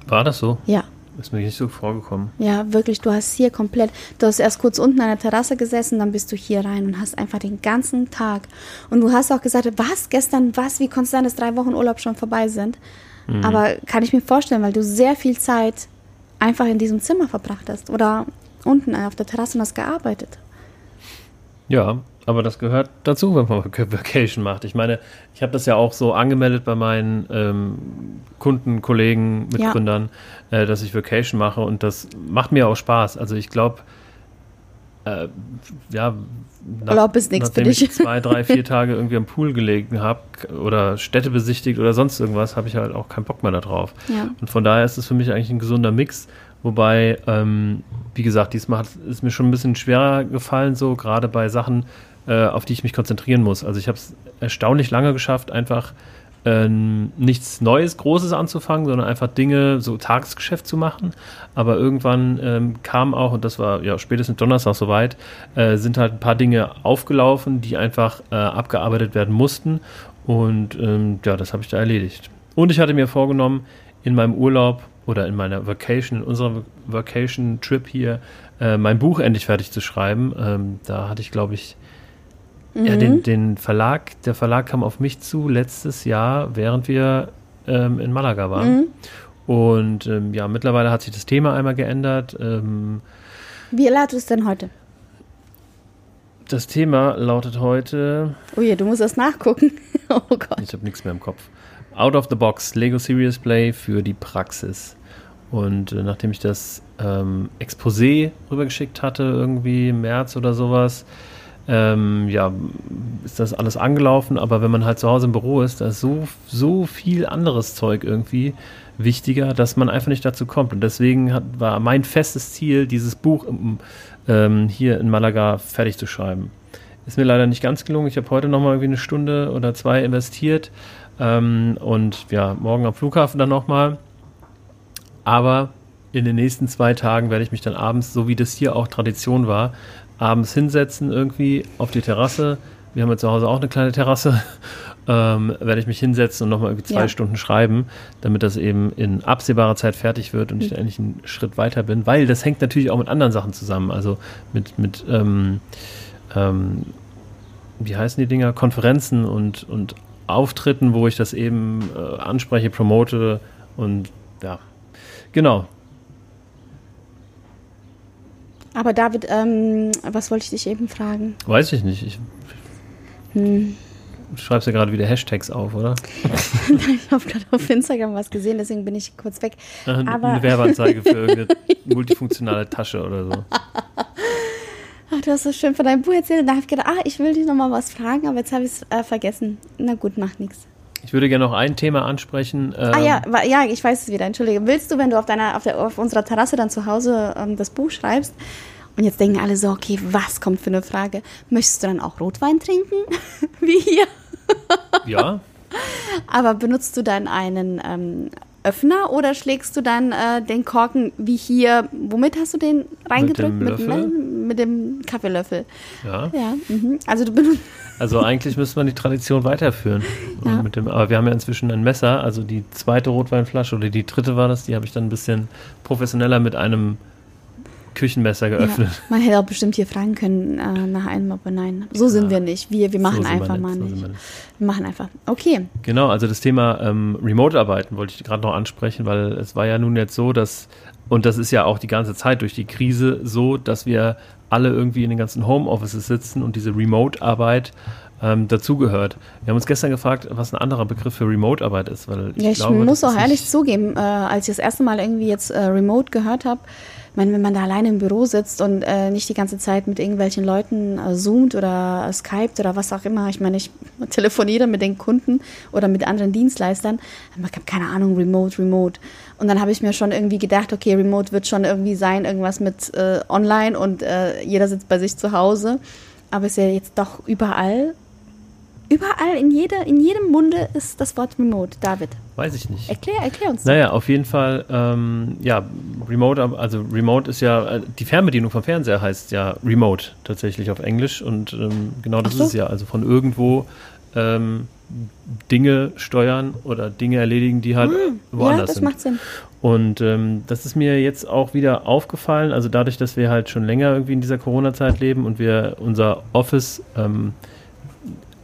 A: War das so?
B: Ja.
A: Ist mir nicht so vorgekommen.
B: Ja, wirklich. Du hast hier komplett, du hast erst kurz unten an der Terrasse gesessen, dann bist du hier rein und hast einfach den ganzen Tag. Und du hast auch gesagt, was, gestern, was, wie konnte es sein, dass drei Wochen Urlaub schon vorbei sind? Mhm. Aber kann ich mir vorstellen, weil du sehr viel Zeit einfach in diesem Zimmer verbracht hast oder unten auf der Terrasse und hast gearbeitet.
A: Ja, aber das gehört dazu, wenn man Vacation macht. Ich meine, ich habe das ja auch so angemeldet bei meinen ähm, Kunden, Kollegen, Mitgründern, ja. äh, dass ich Vacation mache und das macht mir auch Spaß. Also ich glaube, äh, ja,
B: nach, Urlaub ist nichts für dich.
A: ich zwei, drei, vier Tage irgendwie am Pool gelegen habe oder Städte besichtigt oder sonst irgendwas, habe ich halt auch keinen Bock mehr darauf. Ja. Und von daher ist es für mich eigentlich ein gesunder Mix. Wobei, ähm, wie gesagt, diesmal ist mir schon ein bisschen schwerer gefallen, so gerade bei Sachen, äh, auf die ich mich konzentrieren muss. Also ich habe es erstaunlich lange geschafft, einfach äh, nichts Neues, Großes anzufangen, sondern einfach Dinge, so Tagesgeschäft zu machen. Aber irgendwann ähm, kam auch, und das war ja spätestens Donnerstag soweit, äh, sind halt ein paar Dinge aufgelaufen, die einfach äh, abgearbeitet werden mussten. Und ähm, ja, das habe ich da erledigt. Und ich hatte mir vorgenommen, in meinem Urlaub oder in meiner Vacation, in unserer Vacation-Trip hier, äh, mein Buch endlich fertig zu schreiben. Ähm, da hatte ich, glaube ich, Mhm. Ja, den, den, Verlag, der Verlag kam auf mich zu letztes Jahr, während wir ähm, in Malaga waren. Mhm. Und ähm, ja, mittlerweile hat sich das Thema einmal geändert. Ähm,
B: Wie lautet es denn heute?
A: Das Thema lautet heute.
B: Oh je, du musst das nachgucken. oh Gott.
A: Ich habe nichts mehr im Kopf. Out of the Box, Lego Serious Play für die Praxis. Und äh, nachdem ich das ähm, Exposé rübergeschickt hatte, irgendwie im März oder sowas, ähm, ja, ist das alles angelaufen. Aber wenn man halt zu Hause im Büro ist, da ist so, so viel anderes Zeug irgendwie wichtiger, dass man einfach nicht dazu kommt. Und deswegen hat, war mein festes Ziel, dieses Buch im, ähm, hier in Malaga fertig zu schreiben. Ist mir leider nicht ganz gelungen. Ich habe heute nochmal irgendwie eine Stunde oder zwei investiert. Ähm, und ja, morgen am Flughafen dann nochmal. Aber in den nächsten zwei Tagen werde ich mich dann abends, so wie das hier auch Tradition war, abends hinsetzen irgendwie auf die Terrasse. Wir haben ja zu Hause auch eine kleine Terrasse. Ähm, werde ich mich hinsetzen und nochmal irgendwie zwei ja. Stunden schreiben, damit das eben in absehbarer Zeit fertig wird und mhm. ich dann endlich einen Schritt weiter bin, weil das hängt natürlich auch mit anderen Sachen zusammen, also mit, mit ähm, ähm, wie heißen die Dinger, Konferenzen und, und Auftritten, wo ich das eben äh, anspreche, promote und ja, genau.
B: Aber David, ähm, was wollte ich dich eben fragen?
A: Weiß ich nicht. Ich, hm. Du schreibst ja gerade wieder Hashtags auf, oder?
B: ich habe gerade auf Instagram was gesehen, deswegen bin ich kurz weg.
A: Aber eine Werbeanzeige für irgendeine multifunktionale Tasche oder so.
B: Ach, du hast so schön von deinem Buch erzählt und da habe ich gedacht, ah, ich will dich nochmal was fragen, aber jetzt habe ich es äh, vergessen. Na gut, macht nichts.
A: Ich würde gerne noch ein Thema ansprechen.
B: Ähm ah ja, ja, ich weiß es wieder, entschuldige. Willst du, wenn du auf, deiner, auf, der, auf unserer Terrasse dann zu Hause ähm, das Buch schreibst und jetzt denken alle so, okay, was kommt für eine Frage? Möchtest du dann auch Rotwein trinken? Wie hier?
A: ja.
B: Aber benutzt du dann einen ähm, Öffner oder schlägst du dann äh, den Korken wie hier? Womit hast du den reingedrückt?
A: Mit dem,
B: mit, mit dem Kaffeelöffel.
A: Ja.
B: Ja. Mhm. Also du benutzt.
A: Also eigentlich müsste man die Tradition weiterführen. Ja. Mit dem, aber wir haben ja inzwischen ein Messer, also die zweite Rotweinflasche oder die dritte war das, die habe ich dann ein bisschen professioneller mit einem Küchenmesser geöffnet. Ja,
B: man hätte auch bestimmt hier fragen können äh, nach einem, aber nein. So sind wir nicht. Wir, wir machen so einfach mal nicht. So wir, wir machen einfach. Okay.
A: Genau, also das Thema ähm, Remote-Arbeiten wollte ich gerade noch ansprechen, weil es war ja nun jetzt so, dass, und das ist ja auch die ganze Zeit durch die Krise so, dass wir alle irgendwie in den ganzen Homeoffices sitzen und diese Remote-Arbeit ähm, dazugehört. Wir haben uns gestern gefragt, was ein anderer Begriff für Remote-Arbeit ist. Weil
B: ich ja, ich glaube, muss auch ehrlich zugeben, äh, als ich das erste Mal irgendwie jetzt äh, Remote gehört habe, ich meine, wenn man da alleine im Büro sitzt und äh, nicht die ganze Zeit mit irgendwelchen Leuten äh, zoomt oder äh, skypt oder was auch immer, ich meine, ich telefoniere mit den Kunden oder mit anderen Dienstleistern, ich habe keine Ahnung, remote, remote. Und dann habe ich mir schon irgendwie gedacht, okay, remote wird schon irgendwie sein, irgendwas mit äh, online und äh, jeder sitzt bei sich zu Hause. Aber es ist ja jetzt doch überall Überall, in, jeder, in jedem Munde ist das Wort Remote. David.
A: Weiß ich nicht.
B: Erklär, erklär uns.
A: Naja, auf jeden Fall, ähm, ja, Remote, also Remote ist ja, äh, die Fernbedienung vom Fernseher heißt ja Remote tatsächlich auf Englisch und ähm, genau das so. ist es ja. Also von irgendwo ähm, Dinge steuern oder Dinge erledigen, die halt hm, woanders ja, das sind. Macht Sinn. Und ähm, das ist mir jetzt auch wieder aufgefallen, also dadurch, dass wir halt schon länger irgendwie in dieser Corona-Zeit leben und wir unser Office ähm,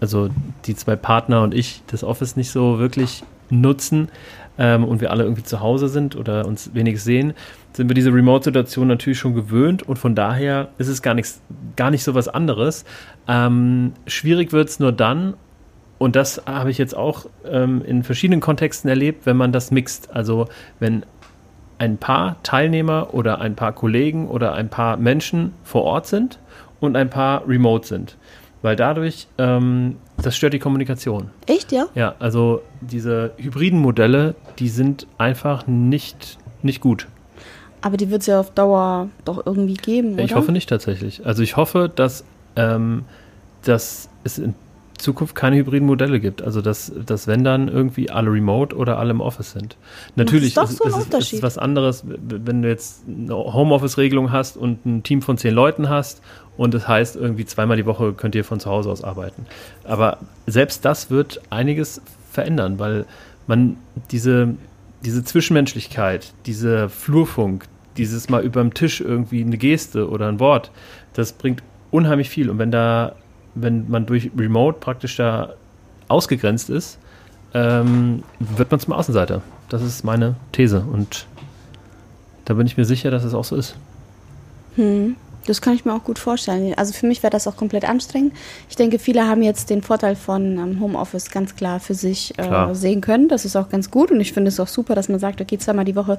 A: also die zwei Partner und ich, das Office nicht so wirklich nutzen ähm, und wir alle irgendwie zu Hause sind oder uns wenig sehen, sind wir diese Remote-Situation natürlich schon gewöhnt und von daher ist es gar, nichts, gar nicht so was anderes. Ähm, schwierig wird es nur dann, und das habe ich jetzt auch ähm, in verschiedenen Kontexten erlebt, wenn man das mixt. Also wenn ein paar Teilnehmer oder ein paar Kollegen oder ein paar Menschen vor Ort sind und ein paar remote sind. Weil dadurch, ähm, das stört die Kommunikation.
B: Echt, ja?
A: Ja, also diese hybriden Modelle, die sind einfach nicht, nicht gut.
B: Aber die wird es ja auf Dauer doch irgendwie geben, oder?
A: Ich hoffe nicht tatsächlich. Also ich hoffe, dass, ähm, dass es in Zukunft keine hybriden Modelle gibt. Also dass, dass wenn dann irgendwie alle remote oder alle im Office sind. Natürlich
B: das ist,
A: doch so ein ist, ist, ist was anderes, wenn du jetzt eine Homeoffice-Regelung hast und ein Team von zehn Leuten hast und das heißt, irgendwie zweimal die Woche könnt ihr von zu Hause aus arbeiten. Aber selbst das wird einiges verändern, weil man diese, diese Zwischenmenschlichkeit, dieser Flurfunk, dieses mal über dem Tisch irgendwie eine Geste oder ein Wort, das bringt unheimlich viel. Und wenn da, wenn man durch Remote praktisch da ausgegrenzt ist, ähm, wird man zum Außenseiter. Das ist meine These und da bin ich mir sicher, dass es auch so ist.
B: Hm. Das kann ich mir auch gut vorstellen. Also für mich wäre das auch komplett anstrengend. Ich denke, viele haben jetzt den Vorteil von ähm, Homeoffice ganz klar für sich äh, sehen können. Das ist auch ganz gut und ich finde es auch super, dass man sagt, okay, zweimal die Woche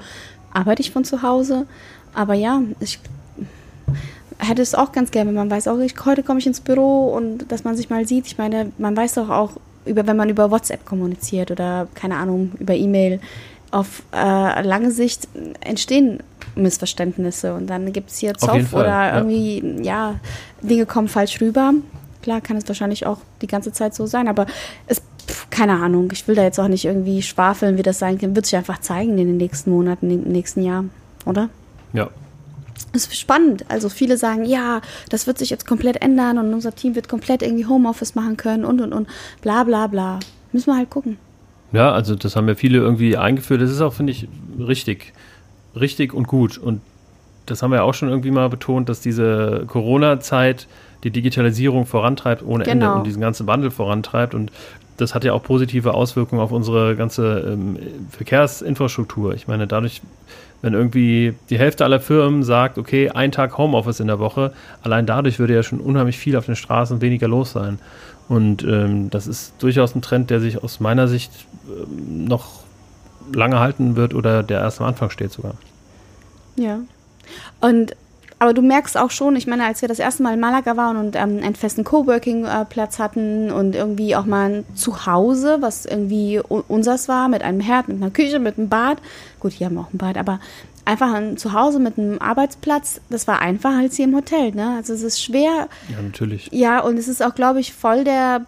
B: arbeite ich von zu Hause. Aber ja, ich hätte es auch ganz gerne, wenn man weiß, auch ich, heute komme ich ins Büro und dass man sich mal sieht. Ich meine, man weiß doch auch, über, wenn man über WhatsApp kommuniziert oder keine Ahnung, über E-Mail, auf äh, lange Sicht entstehen Missverständnisse und dann gibt es hier Zoff oder ja. irgendwie, ja, Dinge kommen falsch rüber. Klar kann es wahrscheinlich auch die ganze Zeit so sein, aber es, pf, keine Ahnung, ich will da jetzt auch nicht irgendwie schwafeln, wie das sein kann. Wird sich einfach zeigen in den nächsten Monaten, im nächsten Jahr, oder?
A: Ja.
B: Es ist spannend. Also viele sagen, ja, das wird sich jetzt komplett ändern und unser Team wird komplett irgendwie Homeoffice machen können und und und bla bla bla. Müssen wir halt gucken.
A: Ja, also das haben ja viele irgendwie eingeführt. Das ist auch, finde ich, richtig. Richtig und gut. Und das haben wir auch schon irgendwie mal betont, dass diese Corona-Zeit die Digitalisierung vorantreibt ohne genau. Ende und diesen ganzen Wandel vorantreibt. Und das hat ja auch positive Auswirkungen auf unsere ganze ähm, Verkehrsinfrastruktur. Ich meine, dadurch, wenn irgendwie die Hälfte aller Firmen sagt, okay, ein Tag Homeoffice in der Woche, allein dadurch würde ja schon unheimlich viel auf den Straßen weniger los sein. Und ähm, das ist durchaus ein Trend, der sich aus meiner Sicht ähm, noch lange halten wird oder der erst am Anfang steht sogar.
B: Ja. Und aber du merkst auch schon, ich meine, als wir das erste Mal in Malaga waren und ähm, einen festen Coworking-Platz hatten und irgendwie auch mal ein Zuhause, was irgendwie unseres war, mit einem Herd, mit einer Küche, mit einem Bad. Gut, hier haben wir auch ein Bad, aber einfach ein Zuhause mit einem Arbeitsplatz, das war einfacher als hier im Hotel. Ne? Also es ist schwer.
A: Ja, natürlich.
B: Ja, und es ist auch, glaube ich, voll der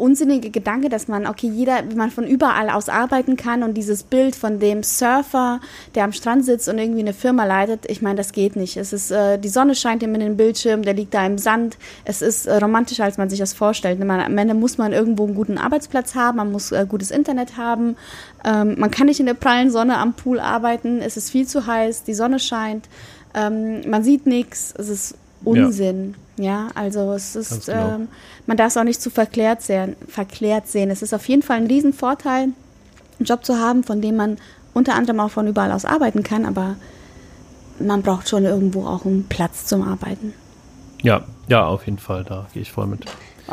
B: unsinnige Gedanke, dass man, okay, jeder, man von überall aus arbeiten kann und dieses Bild von dem Surfer, der am Strand sitzt und irgendwie eine Firma leitet, ich meine, das geht nicht. Es ist, äh, die Sonne scheint ihm in den Bildschirm, der liegt da im Sand. Es ist äh, romantischer, als man sich das vorstellt. Man, am Ende muss man irgendwo einen guten Arbeitsplatz haben, man muss äh, gutes Internet haben. Ähm, man kann nicht in der prallen Sonne am Pool arbeiten. Es ist viel zu heiß, die Sonne scheint. Ähm, man sieht nichts. Es ist Unsinn. Ja, ja also es ist, genau. ähm, man darf es auch nicht zu verklärt sehen, verklärt sehen. Es ist auf jeden Fall ein Riesenvorteil, einen Job zu haben, von dem man unter anderem auch von überall aus arbeiten kann, aber man braucht schon irgendwo auch einen Platz zum Arbeiten.
A: Ja, ja, auf jeden Fall, da gehe ich voll mit.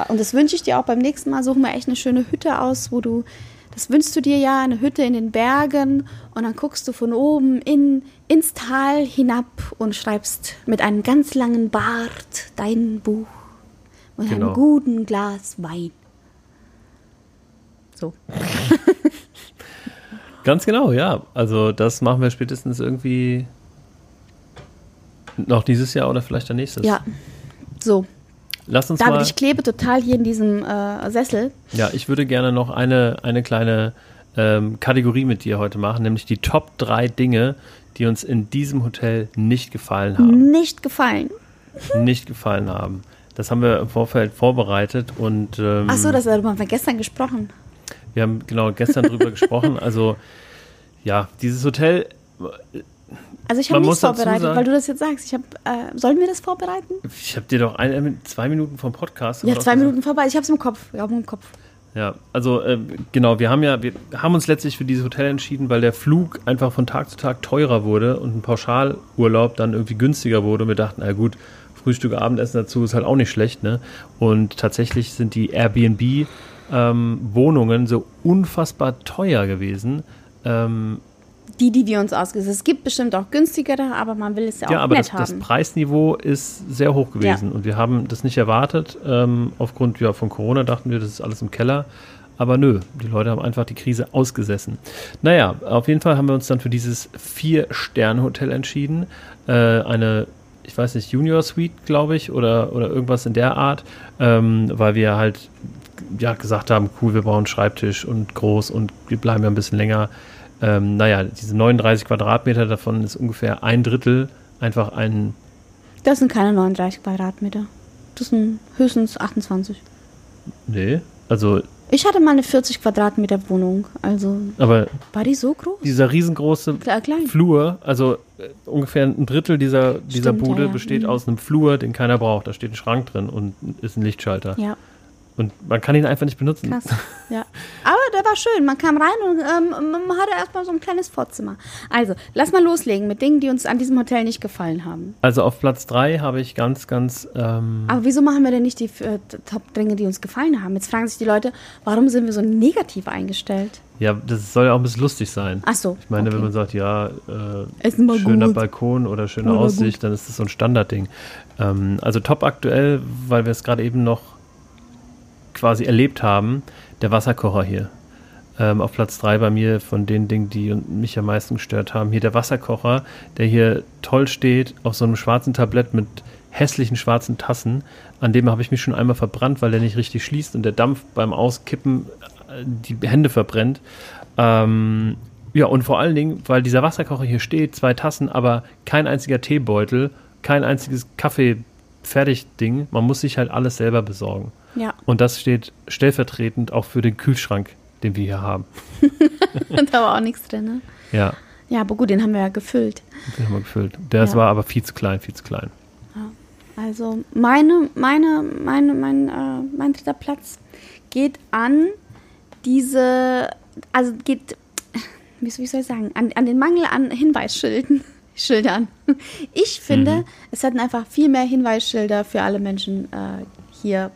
B: Und das wünsche ich dir auch beim nächsten Mal. Suchen wir echt eine schöne Hütte aus, wo du das wünschst du dir ja, eine Hütte in den Bergen und dann guckst du von oben in, ins Tal hinab und schreibst mit einem ganz langen Bart dein Buch und genau. einem guten Glas Wein. So.
A: ganz genau, ja. Also das machen wir spätestens irgendwie noch dieses Jahr oder vielleicht dann nächstes.
B: Ja, so.
A: Lass uns
B: David,
A: mal.
B: ich klebe total hier in diesem äh, Sessel.
A: Ja, ich würde gerne noch eine, eine kleine ähm, Kategorie mit dir heute machen, nämlich die Top 3 Dinge, die uns in diesem Hotel nicht gefallen haben.
B: Nicht gefallen.
A: Nicht gefallen haben. Das haben wir im Vorfeld vorbereitet und. Ähm,
B: Ach so, das haben wir gestern gesprochen.
A: Wir haben genau gestern drüber gesprochen. Also, ja, dieses Hotel
B: also ich habe nichts vorbereitet, sagen, weil du das jetzt sagst. Ich hab, äh, sollen wir das vorbereiten?
A: Ich habe dir doch ein, äh, zwei Minuten vom Podcast.
B: Ja, zwei Minuten vorbei. Ich habe es im Kopf. Ich im Kopf.
A: Ja, also äh, genau, wir haben ja, wir haben uns letztlich für dieses Hotel entschieden, weil der Flug einfach von Tag zu Tag teurer wurde und ein Pauschalurlaub dann irgendwie günstiger wurde. Und wir dachten, na gut, Frühstück, Abendessen dazu ist halt auch nicht schlecht, ne? Und tatsächlich sind die Airbnb ähm, Wohnungen so unfassbar teuer gewesen. Ähm,
B: die, die wir uns ausgesucht haben. Es gibt bestimmt auch günstigere, aber man will es ja auch ja, aber nett
A: das,
B: haben.
A: das Preisniveau ist sehr hoch gewesen ja. und wir haben das nicht erwartet. Ähm, aufgrund ja, von Corona dachten wir, das ist alles im Keller. Aber nö, die Leute haben einfach die Krise ausgesessen. Naja, auf jeden Fall haben wir uns dann für dieses Vier-Sterne-Hotel entschieden. Äh, eine, ich weiß nicht, Junior Suite, glaube ich, oder, oder irgendwas in der Art, ähm, weil wir halt ja, gesagt haben, cool, wir bauen einen Schreibtisch und groß und wir bleiben ja ein bisschen länger. Ähm, naja, diese 39 Quadratmeter davon ist ungefähr ein Drittel einfach ein.
B: Das sind keine 39 Quadratmeter. Das sind höchstens 28.
A: Nee, also.
B: Ich hatte mal eine 40 Quadratmeter Wohnung, also.
A: Aber
B: war die so groß?
A: Dieser riesengroße Klar, Flur, also äh, ungefähr ein Drittel dieser, dieser Stimmt, Bude ja, ja. besteht mhm. aus einem Flur, den keiner braucht. Da steht ein Schrank drin und ist ein Lichtschalter.
B: Ja.
A: Und man kann ihn einfach nicht benutzen.
B: Krass. Ja. Aber der war schön. Man kam rein und ähm, man hatte erstmal so ein kleines Vorzimmer. Also, lass mal loslegen mit Dingen, die uns an diesem Hotel nicht gefallen haben.
A: Also auf Platz 3 habe ich ganz, ganz. Ähm,
B: Aber wieso machen wir denn nicht die äh, Top-Dinge, die uns gefallen haben? Jetzt fragen sich die Leute, warum sind wir so negativ eingestellt?
A: ja, das soll ja auch ein bisschen lustig sein.
B: Ach so.
A: Ich meine,
B: okay.
A: wenn man sagt, ja, äh, schöner
B: gut.
A: Balkon oder schöne Aussicht, dann ist das so ein Standardding. Ähm, also top aktuell, weil wir es gerade eben noch quasi erlebt haben, der Wasserkocher hier. Ähm, auf Platz 3 bei mir von den Dingen, die mich am meisten gestört haben. Hier der Wasserkocher, der hier toll steht, auf so einem schwarzen Tablett mit hässlichen schwarzen Tassen. An dem habe ich mich schon einmal verbrannt, weil der nicht richtig schließt und der Dampf beim Auskippen äh, die Hände verbrennt. Ähm, ja, und vor allen Dingen, weil dieser Wasserkocher hier steht, zwei Tassen, aber kein einziger Teebeutel, kein einziges Kaffee-Fertig-Ding. Man muss sich halt alles selber besorgen.
B: Ja,
A: Und das steht stellvertretend auch für den Kühlschrank, den wir hier haben.
B: da war auch nichts drin, ne?
A: Ja,
B: Ja, aber gut, den haben wir ja gefüllt.
A: den haben wir gefüllt. Der
B: Ja.
A: war aber viel zu klein, viel zu klein.
B: Also meine, meine, meine, mein, äh, mein dritter Platz geht an diese, also geht, wie, soll- wie soll ich sagen, an, an den Mangel an Hinweisschilden. Schildern. Ich finde, es hätten einfach viel mehr Hinweisschilder für alle Menschen äh, hier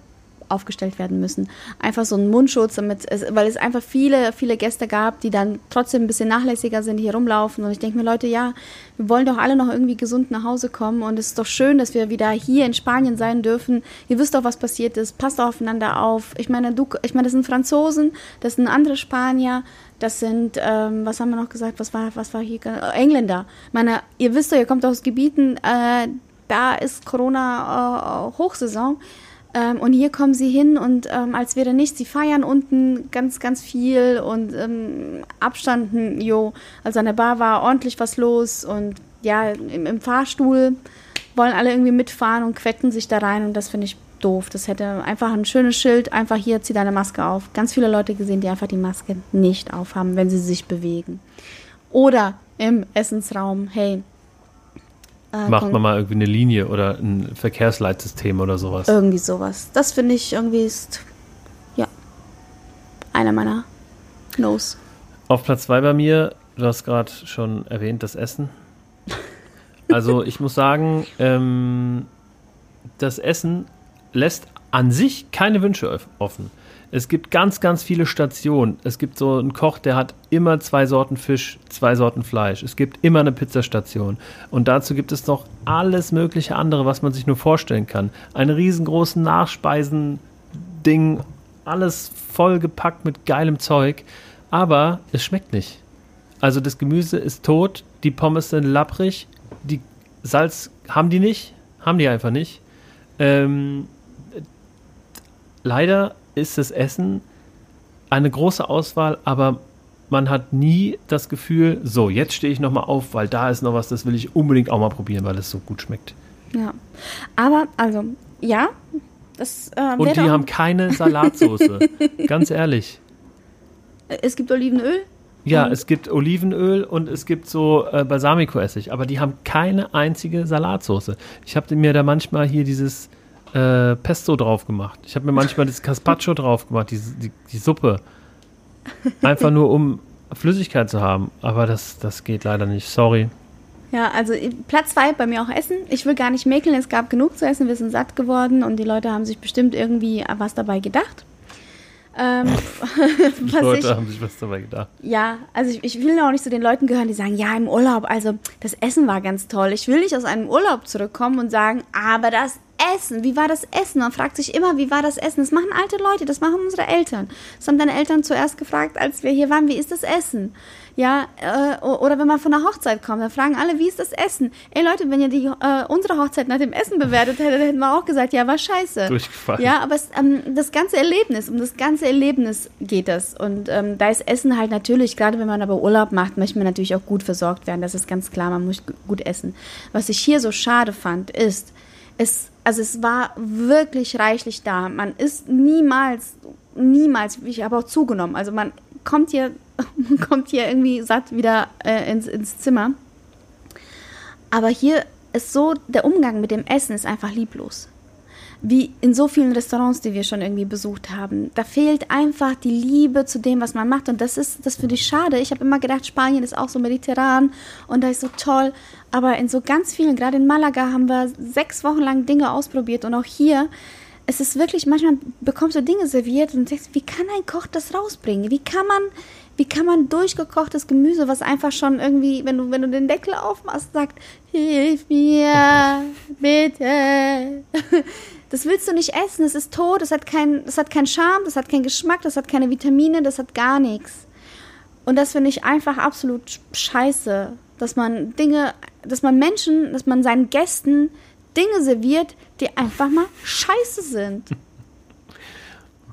B: aufgestellt werden müssen. Einfach so ein Mundschutz, damit es, weil es einfach viele, viele Gäste gab, die dann trotzdem ein bisschen nachlässiger sind, hier rumlaufen. Und ich denke mir, Leute, ja, wir wollen doch alle noch irgendwie gesund nach Hause kommen. Und es ist doch schön, dass wir wieder hier in Spanien sein dürfen. Ihr wisst doch, was passiert ist. Passt aufeinander auf. Ich meine, du, ich meine, das sind Franzosen, das sind andere Spanier, das sind, ähm, was haben wir noch gesagt, was war, was war hier, Engländer. Meine, ihr wisst doch, ihr kommt aus Gebieten, äh, da ist Corona äh, Hochsaison. Ähm, und hier kommen sie hin und ähm, als wäre nichts, sie feiern unten ganz, ganz viel und ähm, Abstand, hm, jo, also an der Bar war ordentlich was los und ja, im, im Fahrstuhl wollen alle irgendwie mitfahren und quecken sich da rein und das finde ich doof. Das hätte einfach ein schönes Schild, einfach hier, zieh deine Maske auf. Ganz viele Leute gesehen, die einfach die Maske nicht aufhaben, wenn sie sich bewegen. Oder im Essensraum, hey. äh,
A: Macht man mal irgendwie eine Linie oder ein Verkehrsleitsystem oder sowas.
B: irgendwie sowas. Das finde ich irgendwie ist, ja, einer meiner No's.
A: Auf Platz 2 bei mir, du hast gerade schon erwähnt, das Essen. Also ich muss sagen, ähm, das Essen lässt an sich keine Wünsche offen. Es gibt ganz, ganz viele Stationen. Es gibt so einen Koch, der hat immer zwei Sorten Fisch, zwei Sorten Fleisch. Es gibt immer eine Pizzastation. Und dazu gibt es noch alles mögliche andere, was man sich nur vorstellen kann. Einen riesengroßen Nachspeisen-Ding, alles vollgepackt mit geilem Zeug. Aber es schmeckt nicht. Also das Gemüse ist tot, die Pommes sind lapprig, die Salz haben die nicht, haben die einfach nicht. Ähm, leider ist das Essen eine große Auswahl, aber man hat nie das Gefühl, so, jetzt stehe ich nochmal auf, weil da ist noch was, das will ich unbedingt auch mal probieren, weil es so gut schmeckt.
B: Ja. Aber, also, ja, das äh,
A: Und die haben keine Salatsoße. Ganz ehrlich.
B: Es gibt Olivenöl.
A: Ja, es gibt Olivenöl und es gibt so äh, Balsamico-Essig, aber die haben keine einzige Salatsoße. Ich habe mir da manchmal hier dieses äh, Pesto drauf gemacht. Ich habe mir manchmal das Caspacho drauf gemacht, diese, die, die Suppe. Einfach nur um Flüssigkeit zu haben. Aber das, das geht leider nicht. Sorry.
B: Ja, also äh, Platz zwei bei mir auch Essen. Ich will gar nicht mäkeln, es gab genug zu essen, wir sind satt geworden und die Leute haben sich bestimmt irgendwie was dabei gedacht. Ähm,
A: Die Leute
B: ich,
A: haben sich was dabei gedacht.
B: ja, also ich, ich will auch nicht zu den Leuten gehören, die sagen, ja, im Urlaub, also das Essen war ganz toll. Ich will nicht aus einem Urlaub zurückkommen und sagen, aber das Essen, wie war das Essen? Man fragt sich immer, wie war das Essen? Das machen alte Leute, das machen unsere Eltern. Das haben deine Eltern zuerst gefragt, als wir hier waren, wie ist das Essen? Ja, äh, oder wenn man von einer Hochzeit kommt, dann fragen alle, wie ist das Essen? Ey Leute, wenn ihr die, äh, unsere Hochzeit nach dem Essen bewertet hättet, dann hätten wir auch gesagt, ja, war scheiße.
A: Durchgefallen.
B: Ja, aber es, ähm, das ganze Erlebnis, um das ganze Erlebnis geht es. Und ähm, da ist Essen halt natürlich, gerade wenn man aber Urlaub macht, möchte man natürlich auch gut versorgt werden. Das ist ganz klar, man muss gu- gut essen. Was ich hier so schade fand, ist, es, also es war wirklich reichlich da. Man ist niemals, niemals, ich habe auch zugenommen. Also man kommt hier, man kommt hier irgendwie satt wieder äh, ins, ins Zimmer. Aber hier ist so, der Umgang mit dem Essen ist einfach lieblos. Wie in so vielen Restaurants, die wir schon irgendwie besucht haben. Da fehlt einfach die Liebe zu dem, was man macht. Und das ist, das finde ich schade. Ich habe immer gedacht, Spanien ist auch so mediterran und da ist so toll. Aber in so ganz vielen, gerade in Malaga, haben wir sechs Wochen lang Dinge ausprobiert. Und auch hier, es ist wirklich, manchmal bekommst du Dinge serviert und denkst, wie kann ein Koch das rausbringen? Wie kann man, wie kann man durchgekochtes Gemüse, was einfach schon irgendwie, wenn du, wenn du den Deckel aufmachst, sagt, hilf mir, bitte. Das willst du nicht essen, es ist tot, es hat keinen das hat keinen Charme, das hat keinen Geschmack, das hat keine Vitamine, das hat gar nichts. Und das finde ich einfach absolut scheiße, dass man Dinge, dass man Menschen, dass man seinen Gästen Dinge serviert, die einfach mal scheiße sind.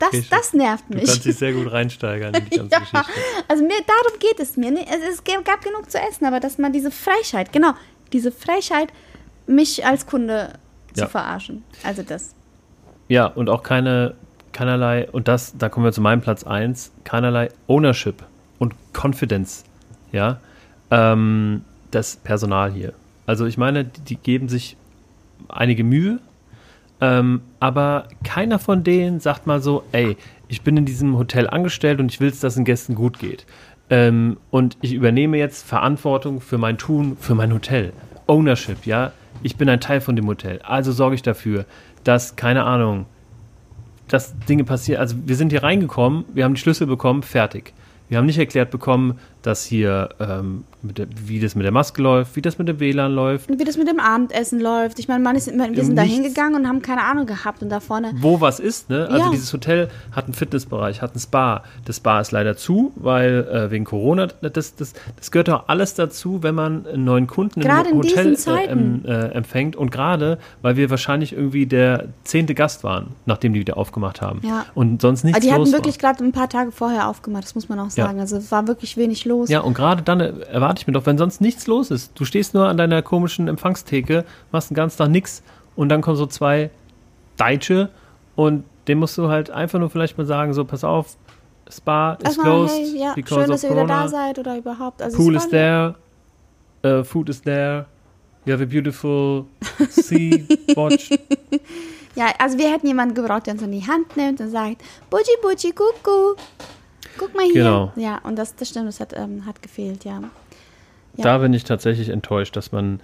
B: Das, okay, das nervt mich.
A: Du kannst dich sehr gut reinsteigern in die ganze ja, Geschichte.
B: Also mir, darum geht es mir. Es, gab genug zu essen, aber dass man diese Frechheit, genau, diese Frechheit, mich als Kunde. Zu verarschen. Also das.
A: Ja, und auch keine, keinerlei, und das, da kommen wir zu meinem Platz 1, keinerlei Ownership und Confidence, ja, ähm, das Personal hier. Also ich meine, die, die geben sich einige Mühe, ähm, aber keiner von denen sagt mal so, ey, ich bin in diesem Hotel angestellt und ich will, dass den Gästen gut geht. Ähm, und ich übernehme jetzt Verantwortung für mein Tun, für mein Hotel. Ownership, ja ich bin ein Teil von dem Hotel. Also sorge ich dafür, dass, keine Ahnung, dass Dinge passieren. Also wir sind hier reingekommen, wir haben die Schlüssel bekommen, fertig. Wir haben nicht erklärt bekommen, dass hier, ähm, der, wie das mit der Maske läuft, wie das mit dem WLAN läuft.
B: Wie das mit dem Abendessen läuft. Ich meine, man ist, wir sind da hingegangen und haben keine Ahnung gehabt und da vorne.
A: Wo was ist, ne? Also ja. dieses Hotel hat einen Fitnessbereich, hat ein Spa. Das Spa ist leider zu, weil äh, wegen Corona, das, das, das gehört auch alles dazu, wenn man einen neuen Kunden
B: gerade
A: im
B: Hotel
A: äh, äh, empfängt. Und gerade, weil wir wahrscheinlich irgendwie der zehnte Gast waren, nachdem die wieder aufgemacht haben.
B: Ja.
A: Und sonst nichts
B: Aber die hatten wirklich gerade ein paar Tage vorher aufgemacht, das muss man auch sagen. Ja. Also es war wirklich wenig los.
A: Ja, und gerade dann erwarte ich mir doch, wenn sonst nichts los ist. Du stehst nur an deiner komischen Empfangstheke, machst den ganzen Tag nichts und dann kommen so zwei Deutsche und dem musst du halt einfach nur vielleicht mal sagen, so pass auf, Spa is
B: Erstmal,
A: closed
B: hey, ja, because schön, dass ihr wieder da seid oder überhaupt.
A: Also Pool is there, uh, food is there, you have a beautiful sea watch.
B: ja, also wir hätten jemanden gebraucht, der uns an die Hand nimmt und sagt, Buji Buji Kuku. Guck mal hier. Genau. Ja, und das, das stimmt, das hat, ähm, hat gefehlt, ja.
A: Ja. Da bin ich tatsächlich enttäuscht, dass man,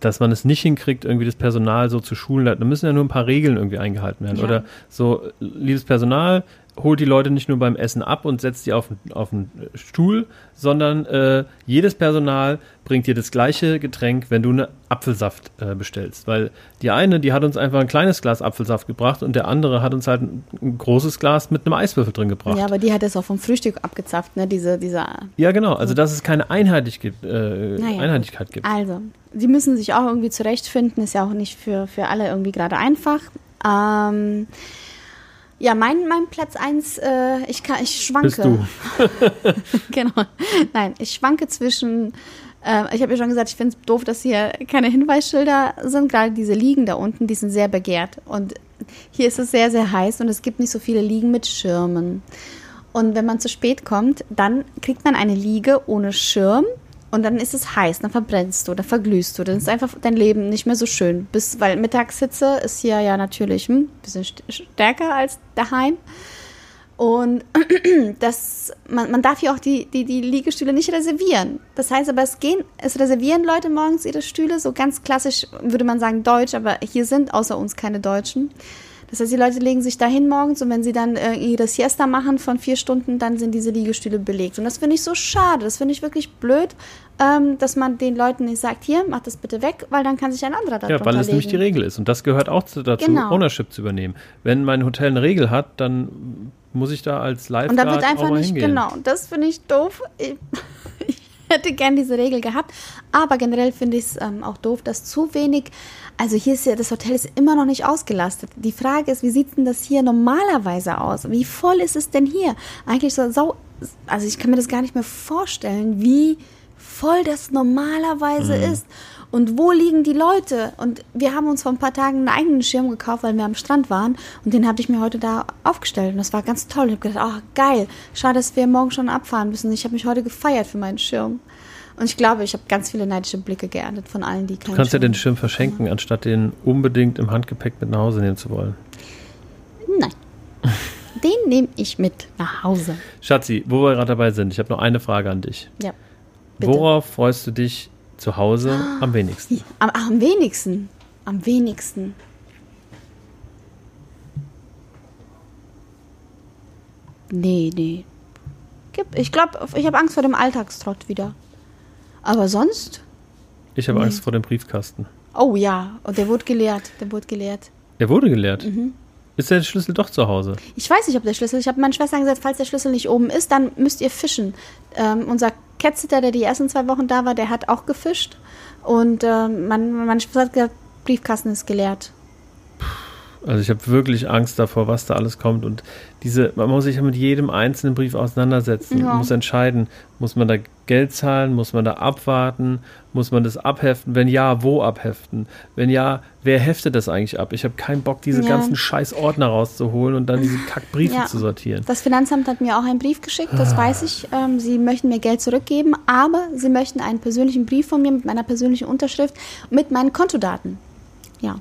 A: dass man es nicht hinkriegt, irgendwie das Personal so zu schulen. Da müssen ja nur ein paar Regeln irgendwie eingehalten werden. Ja. Oder so, liebes Personal, holt die Leute nicht nur beim Essen ab und setzt die auf, auf einen Stuhl, sondern äh, jedes Personal bringt dir das gleiche Getränk, wenn du eine Apfelsaft äh, bestellst. Weil die eine, die hat uns einfach ein kleines Glas Apfelsaft gebracht und der andere hat uns halt ein, ein großes Glas mit einem Eiswürfel drin gebracht.
B: Ja, aber die hat es auch vom Frühstück abgezapft, ne? Diese, diese
A: ja, genau. Also, dass es keine Einheitlich gibt, äh, naja. Einheitlichkeit gibt.
B: Also, sie müssen sich auch irgendwie zurechtfinden. Ist ja auch nicht für, für alle irgendwie gerade einfach. Ähm, ja, mein, mein Platz 1, äh, ich, ich schwanke.
A: Bist du.
B: genau. Nein, ich schwanke zwischen. Äh, ich habe ja schon gesagt, ich finde es doof, dass hier keine Hinweisschilder sind. Gerade diese Liegen da unten, die sind sehr begehrt. Und hier ist es sehr, sehr heiß und es gibt nicht so viele Liegen mit Schirmen. Und wenn man zu spät kommt, dann kriegt man eine Liege ohne Schirm und dann ist es heiß, dann verbrennst du, dann verglühst du, dann ist einfach dein Leben nicht mehr so schön. Bis, weil Mittagshitze ist hier ja natürlich ein hm, bisschen stärker als daheim. Und das, man, man darf hier auch die, die, die Liegestühle nicht reservieren. Das heißt aber, es gehen, es reservieren Leute morgens ihre Stühle, so ganz klassisch würde man sagen Deutsch, aber hier sind außer uns keine Deutschen. Das heißt, die Leute legen sich dahin morgens und wenn sie dann äh, ihre Siesta machen von vier Stunden, dann sind diese Liegestühle belegt. Und das finde ich so schade. Das finde ich wirklich blöd, ähm, dass man den Leuten nicht sagt, hier, mach das bitte weg, weil dann kann sich ein anderer da Ja,
A: weil es nämlich die Regel ist. Und das gehört auch dazu, genau. Ownership zu übernehmen. Wenn mein Hotel eine Regel hat, dann muss ich da als live
B: Und da wird einfach nicht, hingehen. genau, das finde ich doof. Ich, ich hätte gern diese Regel gehabt. Aber generell finde ich es ähm, auch doof, dass zu wenig also hier ist ja, das Hotel ist immer noch nicht ausgelastet. Die Frage ist, wie sieht denn das hier normalerweise aus? Wie voll ist es denn hier? Eigentlich so sau, also ich kann mir das gar nicht mehr vorstellen, wie voll das normalerweise mhm. ist. Und wo liegen die Leute? Und wir haben uns vor ein paar Tagen einen eigenen Schirm gekauft, weil wir am Strand waren. Und den habe ich mir heute da aufgestellt. Und das war ganz toll. Ich habe gedacht, ach geil, schade, dass wir morgen schon abfahren müssen. Ich habe mich heute gefeiert für meinen Schirm. Und ich glaube, ich habe ganz viele neidische Blicke geerntet von allen, die keinen
A: Du kannst ja
B: Schirm
A: den Schirm verschenken, anstatt den unbedingt im Handgepäck mit nach Hause nehmen zu wollen.
B: Nein. Den nehme ich mit nach Hause.
A: Schatzi, wo wir gerade dabei sind, ich habe noch eine Frage an dich.
B: Ja. Bitte.
A: Worauf freust du dich zu Hause am wenigsten?
B: Am, am wenigsten. Am wenigsten. Nee, nee. Ich glaube, ich habe Angst vor dem Alltagstrott wieder. Aber sonst?
A: Ich habe
B: Nee.
A: Angst vor dem Briefkasten.
B: Oh ja, und der wurde geleert. Der wurde geleert.
A: Der wurde geleert.
B: Mhm.
A: Ist der Schlüssel doch zu Hause?
B: Ich weiß nicht, ob der Schlüssel. Ich habe meinen Schwestern gesagt, falls der Schlüssel nicht oben ist, dann müsst ihr fischen. Ähm, unser Catsitter, der die ersten zwei Wochen da war, der hat auch gefischt. Und ähm, man, Schwester hat gesagt, Briefkasten ist geleert.
A: Also ich habe wirklich Angst davor, was da alles kommt. Und diese, man muss sich ja mit jedem einzelnen Brief auseinandersetzen.
B: Ja.
A: Man muss entscheiden, muss man da Geld zahlen, muss man da abwarten, muss man das abheften? Wenn ja, wo abheften? Wenn ja, wer heftet das eigentlich ab? Ich habe keinen Bock, diese
B: Ja.
A: ganzen scheiß Ordner rauszuholen und dann diese Kackbriefe
B: Ja.
A: zu sortieren.
B: Das Finanzamt hat mir auch einen Brief geschickt, das weiß ich. Ähm, sie möchten mir Geld zurückgeben, aber sie möchten einen persönlichen Brief von mir mit meiner persönlichen Unterschrift, mit meinen Kontodaten. Ja,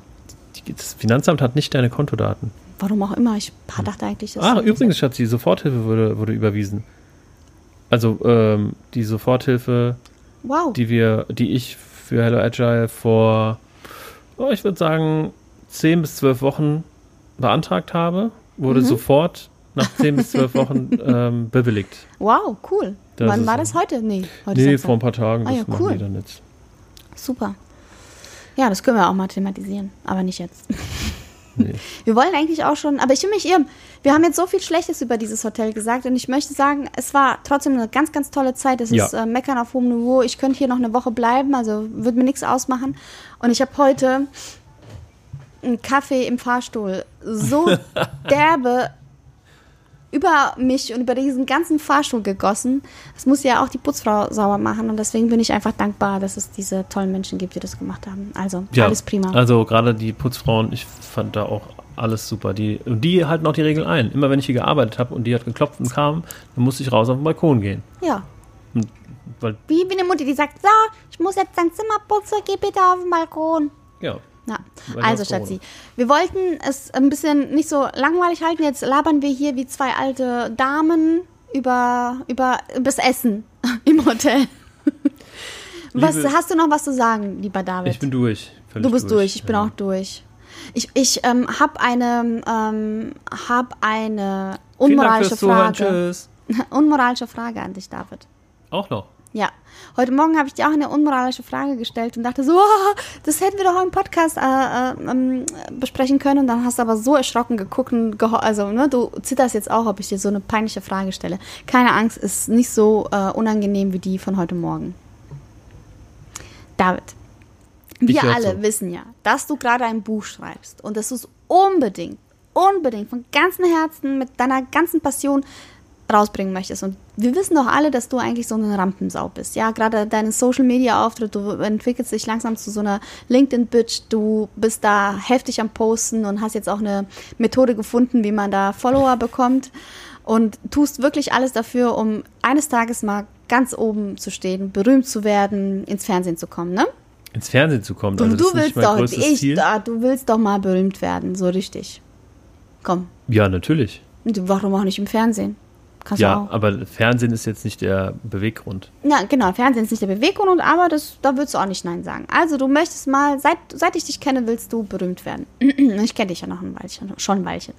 A: Das Finanzamt hat nicht deine Kontodaten.
B: warum auch immer. Ich dachte eigentlich, dass.
A: Ah, übrigens, Schatz, die Soforthilfe wurde, wurde überwiesen. Also ähm, die Soforthilfe,
B: Wow.
A: die wir, die ich für Hello Agile vor, oh, ich würde sagen, 10 bis 12 Wochen beantragt habe, wurde
B: Mhm.
A: sofort nach 10 bis 12 Wochen ähm, bewilligt.
B: Wow, cool.
A: Das
B: Wann war das heute? Nee, heute
A: Nee, vor ein paar Tagen,
B: Ah ja,
A: machen
B: cool. Super. Ja, das können wir auch mal thematisieren, aber nicht jetzt.
A: Nee.
B: Wir wollen eigentlich auch schon, aber ich will mich irren. Wir haben jetzt so viel Schlechtes über dieses Hotel gesagt und ich möchte sagen, es war trotzdem eine ganz, ganz tolle Zeit. Es
A: Ja.
B: ist äh, Meckern auf hohem Niveau. Ich könnte hier noch eine Woche bleiben, also würde mir nichts ausmachen. Und ich habe heute einen Kaffee im Fahrstuhl so derbe über mich und über diesen ganzen Fahrstuhl gegossen. Das muss ja auch die Putzfrau sauer machen und deswegen bin ich einfach dankbar, dass es diese tollen Menschen gibt, die das gemacht haben. Also
A: Ja,
B: alles prima.
A: Also gerade die Putzfrauen, ich fand da auch alles super. Die, und die halten auch die Regeln ein. Immer wenn ich hier gearbeitet habe und die hat geklopft und kam, dann musste ich raus auf den Balkon gehen.
B: Ja.
A: Weil,
B: Wie, wie eine Mutter, die sagt, so, ich muss jetzt dein Zimmer putzen, geh bitte auf den Balkon.
A: ja,
B: Ja, also. Schatzi, wir wollten es ein bisschen nicht so langweilig halten. Jetzt labern wir hier wie zwei alte Damen über, über das Essen im Hotel. Was,
A: Liebe-
B: hast du noch was zu sagen, lieber David?
A: ich bin durch.
B: Du bist durch, ich bin
A: Ja.
B: auch durch. Ich, ich ähm, habe eine, ähm, hab eine unmoralische
A: Zuhören.
B: Frage. Unmoralische Frage an dich, David.
A: Auch noch.
B: Ja, heute Morgen habe ich dir auch eine unmoralische Frage gestellt und dachte so, "Ah, das hätten wir doch auch im Podcast äh, äh, ähm, besprechen können. Und dann hast du aber so erschrocken geguckt und also ne, du zitterst jetzt auch, ob ich dir so eine peinliche Frage stelle. Keine Angst, ist nicht so äh, unangenehm wie die von heute Morgen. David, wir alle
A: zu.
B: wissen ja, dass du gerade ein Buch schreibst und dass du es unbedingt, unbedingt von ganzem Herzen mit deiner ganzen Passion rausbringen möchtest. Und wir wissen doch alle, dass du eigentlich so eine Rampensau bist. Ja, gerade deinen Social Media Auftritt, du entwickelst dich langsam zu so einer LinkedIn Bitch. Du bist da heftig am Posten und hast jetzt auch eine Methode gefunden, wie man da Follower bekommt und tust wirklich alles dafür, um eines Tages mal ganz oben zu stehen, berühmt zu werden, ins Fernsehen zu kommen, ne?
A: Ins Fernsehen zu kommen.
B: Du,
A: also das
B: du
A: ist nicht
B: willst doch, ich, da, du willst doch mal berühmt werden, so richtig. Komm,
A: Ja, natürlich.
B: und warum auch nicht im Fernsehen? Kannst
A: Ja, aber Fernsehen ist jetzt nicht der Beweggrund.
B: Ja, genau, Fernsehen ist nicht der Beweggrund, aber das, da würdest du auch nicht Nein sagen. Also du möchtest mal, seit, seit ich dich kenne, willst du berühmt werden. ich kenne dich ja noch ein Weilchen, schon ein Weilchen.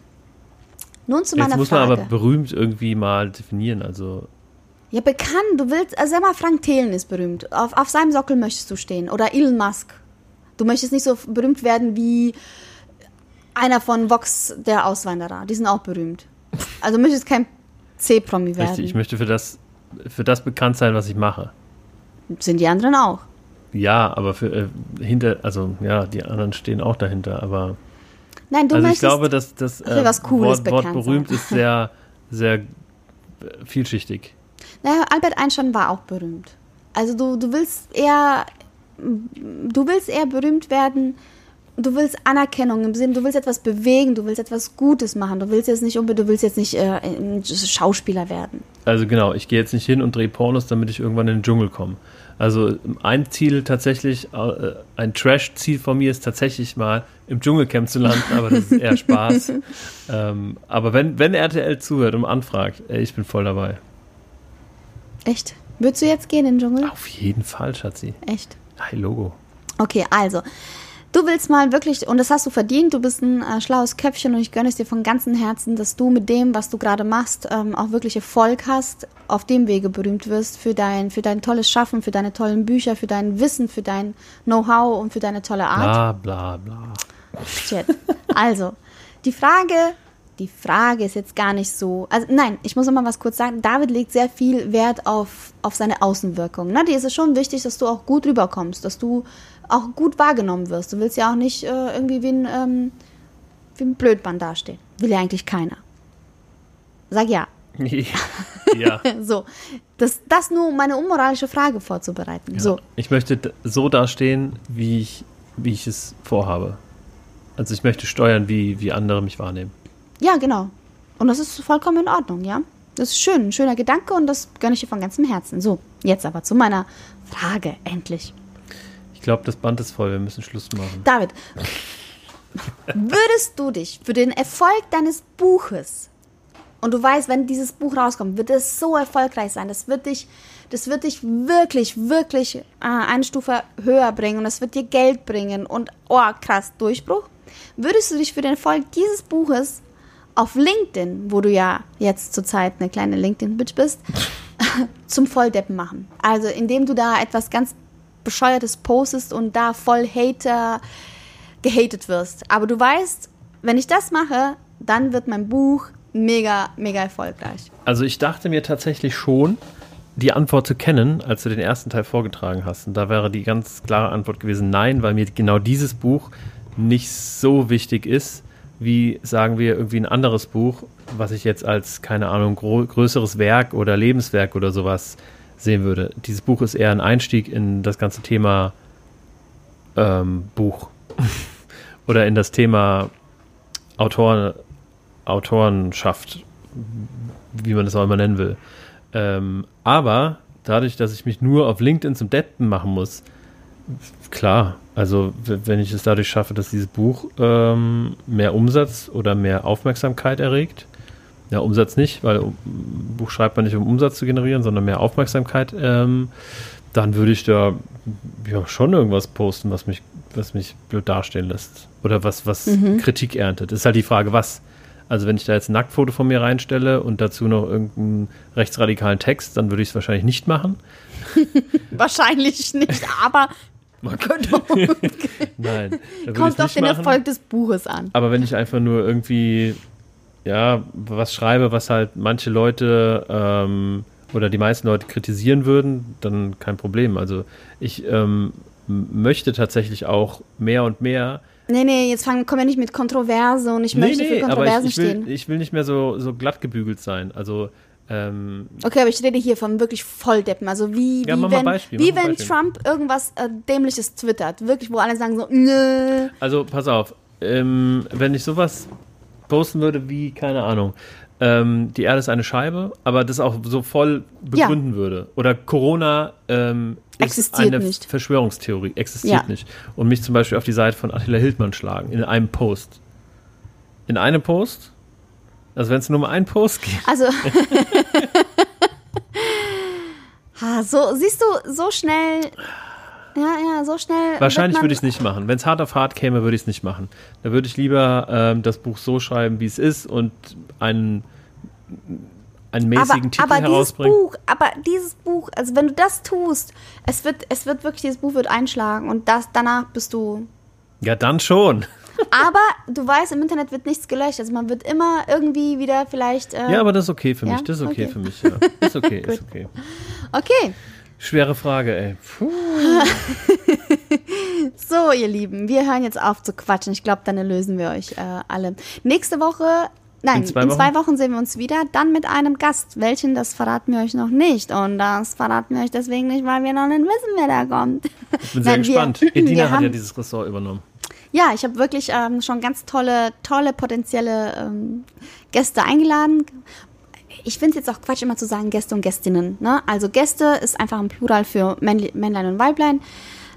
B: Nun zu
A: Jetzt
B: meiner
A: muss man
B: Frage.
A: aber berühmt irgendwie mal definieren. Also
B: ja, bekannt, du willst, also sag mal, Frank Thelen ist berühmt. Auf, auf seinem Sockel möchtest du stehen. Oder Elon Musk. Du möchtest nicht so berühmt werden wie einer von Vox, der Auswanderer. Die sind auch berühmt. Also du möchtest kein C-Promi werden.
A: richtig, ich möchte für das, für das bekannt sein, was ich mache.
B: sind die anderen auch.
A: Ja, aber für, äh, hinter, also ja, die anderen stehen auch dahinter, aber
B: Nein, du
A: also ich glaube, dass das äh, Wort, Wort berühmt
B: sein.
A: ist sehr, sehr äh, vielschichtig.
B: Naja, Albert Einstein war auch berühmt. Also du, du willst eher du willst eher berühmt werden du willst Anerkennung im Sinn, du willst etwas bewegen, du willst etwas Gutes machen. Du willst jetzt nicht unbedingt, du willst jetzt nicht äh, ein Schauspieler werden.
A: Also genau, ich gehe jetzt nicht hin und drehe Pornos, damit ich irgendwann in den Dschungel komme. Also ein Ziel tatsächlich, äh, ein Trash-Ziel von mir ist tatsächlich mal im Dschungelcamp zu landen, aber das ist eher Spaß. ähm, aber wenn, wenn RTL zuhört und anfragt, ey, ich bin voll dabei.
B: Echt? Würdest du jetzt gehen in den Dschungel?
A: Auf jeden Fall, Schatzi.
B: Echt?
A: Hi, Logo.
B: Okay, also. Du willst mal wirklich, und das hast du verdient, du bist ein äh, schlaues Köpfchen und ich gönne es dir von ganzem Herzen, dass du mit dem, was du gerade machst, ähm, auch wirklich Erfolg hast, auf dem Wege berühmt wirst für dein, für dein tolles Schaffen, für deine tollen Bücher, für dein Wissen, für dein Know-how und für deine tolle Art.
A: Bla, bla, bla.
B: Shit. Also, die Frage, die Frage ist jetzt gar nicht so. Also, nein, ich muss noch mal was kurz sagen. David legt sehr viel Wert auf, auf seine Außenwirkung. Ne? Dir ist es schon wichtig, dass du auch gut rüberkommst, dass du auch gut wahrgenommen wirst. Du willst ja auch nicht äh, irgendwie wie ein, ähm, wie ein Blödmann dastehen. Will ja eigentlich keiner. Sag ja.
A: ja.
B: so, das, das nur, um meine unmoralische Frage vorzubereiten.
A: Ja.
B: So.
A: Ich möchte so dastehen, wie ich, wie ich es vorhabe. Also ich möchte steuern, wie, wie andere mich wahrnehmen.
B: Ja, genau. Und das ist vollkommen in Ordnung, ja. Das ist schön, ein schöner Gedanke und das gönne ich dir von ganzem Herzen. So, jetzt aber zu meiner Frage, endlich.
A: Ich glaube, das Band ist voll, wir müssen Schluss machen.
B: David, würdest du dich für den Erfolg deines Buches und du weißt, wenn dieses Buch rauskommt, wird es so erfolgreich sein, das wird dich, das wird dich wirklich, wirklich äh, eine Stufe höher bringen und es wird dir Geld bringen und oh krass Durchbruch. Würdest du dich für den Erfolg dieses Buches auf LinkedIn, wo du ja jetzt zurzeit eine kleine LinkedIn-Bitch bist, zum Volldeppen machen? Also indem du da etwas ganz bescheuertes postest und da voll Hater gehatet wirst. Aber du weißt, wenn ich das mache, dann wird mein Buch mega, mega erfolgreich.
A: Also ich dachte mir tatsächlich schon, die Antwort zu kennen, als du den ersten Teil vorgetragen hast. Und da wäre die ganz klare Antwort gewesen, nein, weil mir genau dieses Buch nicht so wichtig ist, wie, sagen wir, irgendwie ein anderes Buch, was ich jetzt als, keine Ahnung, größeres Werk oder Lebenswerk oder sowas sehen würde. Dieses Buch ist eher ein Einstieg in das ganze Thema ähm, Buch oder in das Thema Autor, Autorenschaft, wie man das auch immer nennen will. Ähm, aber dadurch, dass ich mich nur auf LinkedIn zum Deppen machen muss, klar, also wenn ich es dadurch schaffe, dass dieses Buch ähm, mehr Umsatz oder mehr Aufmerksamkeit erregt, ja, Umsatz nicht, weil um, Buch schreibt man nicht, um Umsatz zu generieren, sondern mehr Aufmerksamkeit, ähm, dann würde ich da ja schon irgendwas posten, was mich, was mich blöd dastehen lässt. Oder was, was Kritik erntet. Ist halt die Frage, was. Also wenn ich da jetzt ein Nacktfoto von mir reinstelle und dazu noch irgendeinen rechtsradikalen Text, dann würde ich es wahrscheinlich nicht machen.
B: Wahrscheinlich nicht, aber man könnte auch.
A: Nein.
B: Kommt auf den
A: machen.
B: Erfolg des Buches an.
A: Aber wenn ich einfach nur irgendwie, ja, was schreibe, was halt manche Leute ähm, oder die meisten Leute kritisieren würden, dann kein Problem. Also ich ähm, möchte tatsächlich auch mehr und mehr.
B: Nee, nee, jetzt fangen, kommen wir nicht mit Kontroverse und ich möchte für
A: aber
B: Kontroversen
A: ich, ich, will,
B: stehen.
A: ich will nicht mehr so, so glatt gebügelt sein. Also ähm,
B: Okay, aber ich rede hier von wirklich Volldeppen. Also wie,
A: Ja,
B: wie wenn,
A: Beispiel,
B: wie wenn. Trump irgendwas äh, Dämliches twittert. Wirklich, wo alle sagen so, nö.
A: Also, pass auf, ähm, wenn ich sowas posten würde wie, keine Ahnung, ähm, die Erde ist eine Scheibe, aber das auch so voll begründen würde. Oder Corona ähm, ist
B: Existiert
A: eine
B: nicht.
A: Verschwörungstheorie, existiert
B: Ja.
A: nicht. Und mich zum Beispiel auf die Seite von Attila Hildmann schlagen, in einem Post. In einem Post? Also wenn es nur um einen Post geht.
B: Also. ha, so, siehst du, so schnell. Ja, ja, so schnell.
A: Wahrscheinlich würde ich es nicht machen. Wenn es hart auf hart käme, würde ich es nicht machen. Da würde ich lieber ähm, das Buch so schreiben, wie es ist und einen, einen mäßigen
B: aber,
A: Titel
B: aber dieses
A: herausbringen.
B: Buch, aber dieses Buch, also wenn du das tust, es wird, es wird wirklich, dieses Buch wird einschlagen und das, danach bist du.
A: Ja, dann schon.
B: Aber du weißt, im Internet wird nichts gelöscht. Also man wird immer irgendwie wieder vielleicht. Äh,
A: Ja, aber das ist okay für mich.
B: Ja?
A: Das ist okay,
B: Okay.
A: für mich. Ja. Ist okay, ist okay.
B: Okay,
A: Schwere Frage, ey. Puh.
B: so ihr Lieben, wir hören jetzt auf zu quatschen. Ich glaube, dann erlösen wir euch äh, alle. Nächste Woche. Nein,
A: In
B: in
A: zwei
B: zwei,
A: Wochen?
B: Wochen sehen wir uns wieder, dann mit einem Gast. Welchen, das verraten wir euch noch nicht. Und das verraten wir euch deswegen nicht, weil wir noch nicht wissen, wer da kommt.
A: Ich bin sehr
B: Nein,
A: gespannt.
B: wir
A: Edina hat ja dieses Ressort übernommen.
B: Ja, ich habe wirklich ähm, schon ganz tolle, tolle potenzielle ähm, Gäste eingeladen. Ich finde es jetzt auch Quatsch, immer zu sagen Gäste und Gästinnen. Ne? Also Gäste ist einfach ein Plural für Männlein und Weiblein.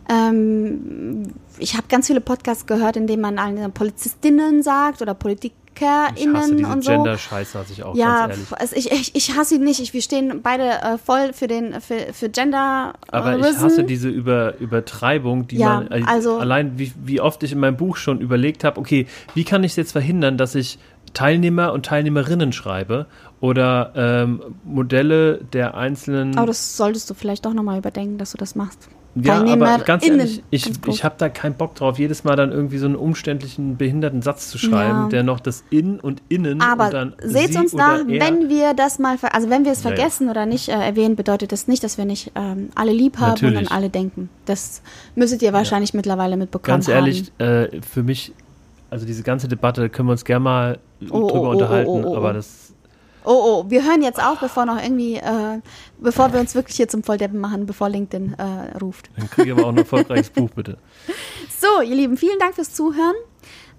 B: Ähm, ich habe ganz viele Podcasts gehört, in denen man alle Polizistinnen sagt oder PolitikerInnen
A: hasse diese
B: und so.
A: Gender-Scheiße, hasse ich auch,
B: Ja, also ich, ich, ich hasse ihn nicht. Ich, wir stehen beide äh, voll für den für, für Gender.
A: Aber ich hasse diese Über, Übertreibung, die
B: Ja,
A: man äh,
B: also-
A: allein wie, wie oft ich in meinem Buch schon überlegt habe, okay, wie kann ich es jetzt verhindern, dass ich Teilnehmer und Teilnehmerinnen schreibe oder ähm, Modelle der einzelnen
B: Aber das solltest du vielleicht doch nochmal überdenken, dass du das machst.
A: Ja, aber ganz ehrlich, ich,
B: ganz
A: ich habe da keinen Bock drauf, jedes Mal dann irgendwie so einen umständlichen, behinderten Satz zu schreiben,
B: Ja.
A: der noch das In und Innen
B: Aber
A: und dann
B: seht uns nach,
A: er.
B: wenn wir das mal, also wenn wir es
A: Ja, ja.
B: vergessen oder nicht äh, erwähnen, bedeutet das nicht, dass wir nicht ähm, alle lieb haben und
A: Natürlich.
B: an alle denken. Das müsstet ihr wahrscheinlich mittlerweile mitbekommen
A: Ganz ehrlich, äh, für mich, also diese ganze Debatte können wir uns gerne mal
B: Oh,
A: drüber
B: oh, oh,
A: unterhalten,
B: oh, oh, oh.
A: aber das
B: haben. Oh, oh, wir hören jetzt auf, bevor noch irgendwie, äh, bevor wir uns wirklich hier zum Volldeppen machen, bevor LinkedIn äh, ruft.
A: dann kriege ich aber auch ein erfolgreiches Buch, bitte.
B: So, ihr Lieben, vielen Dank fürs Zuhören.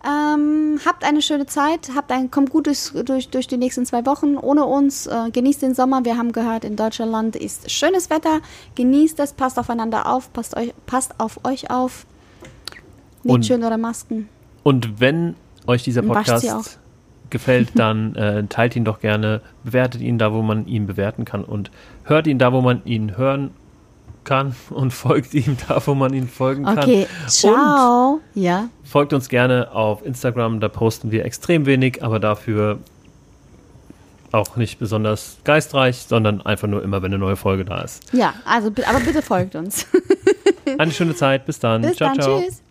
B: Ähm, habt eine schöne Zeit, habt ein, kommt gut durch, durch, durch die nächsten zwei Wochen ohne uns. Äh, genießt den Sommer. Wir haben gehört, in Deutschland ist schönes Wetter. Genießt es, passt aufeinander auf, passt, euch, passt auf euch auf. Nehmt
A: Und-
B: schön eure Masken.
A: Und wenn euch dieser. Podcast gefällt, dann äh, teilt ihn doch gerne, bewertet ihn da, wo man ihn bewerten kann und hört ihn da, wo man ihn hören kann und folgt ihm da, wo man ihn folgen kann.
B: Okay, ciao. Ja,
A: Folgt uns gerne auf Instagram, da posten wir extrem wenig, aber dafür auch nicht besonders geistreich, sondern einfach nur immer, wenn eine neue Folge da ist.
B: ja, also aber bitte folgt uns.
A: Eine schöne Zeit, bis dann.
B: Bis
A: ciao,
B: dann,
A: ciao.
B: tschüss.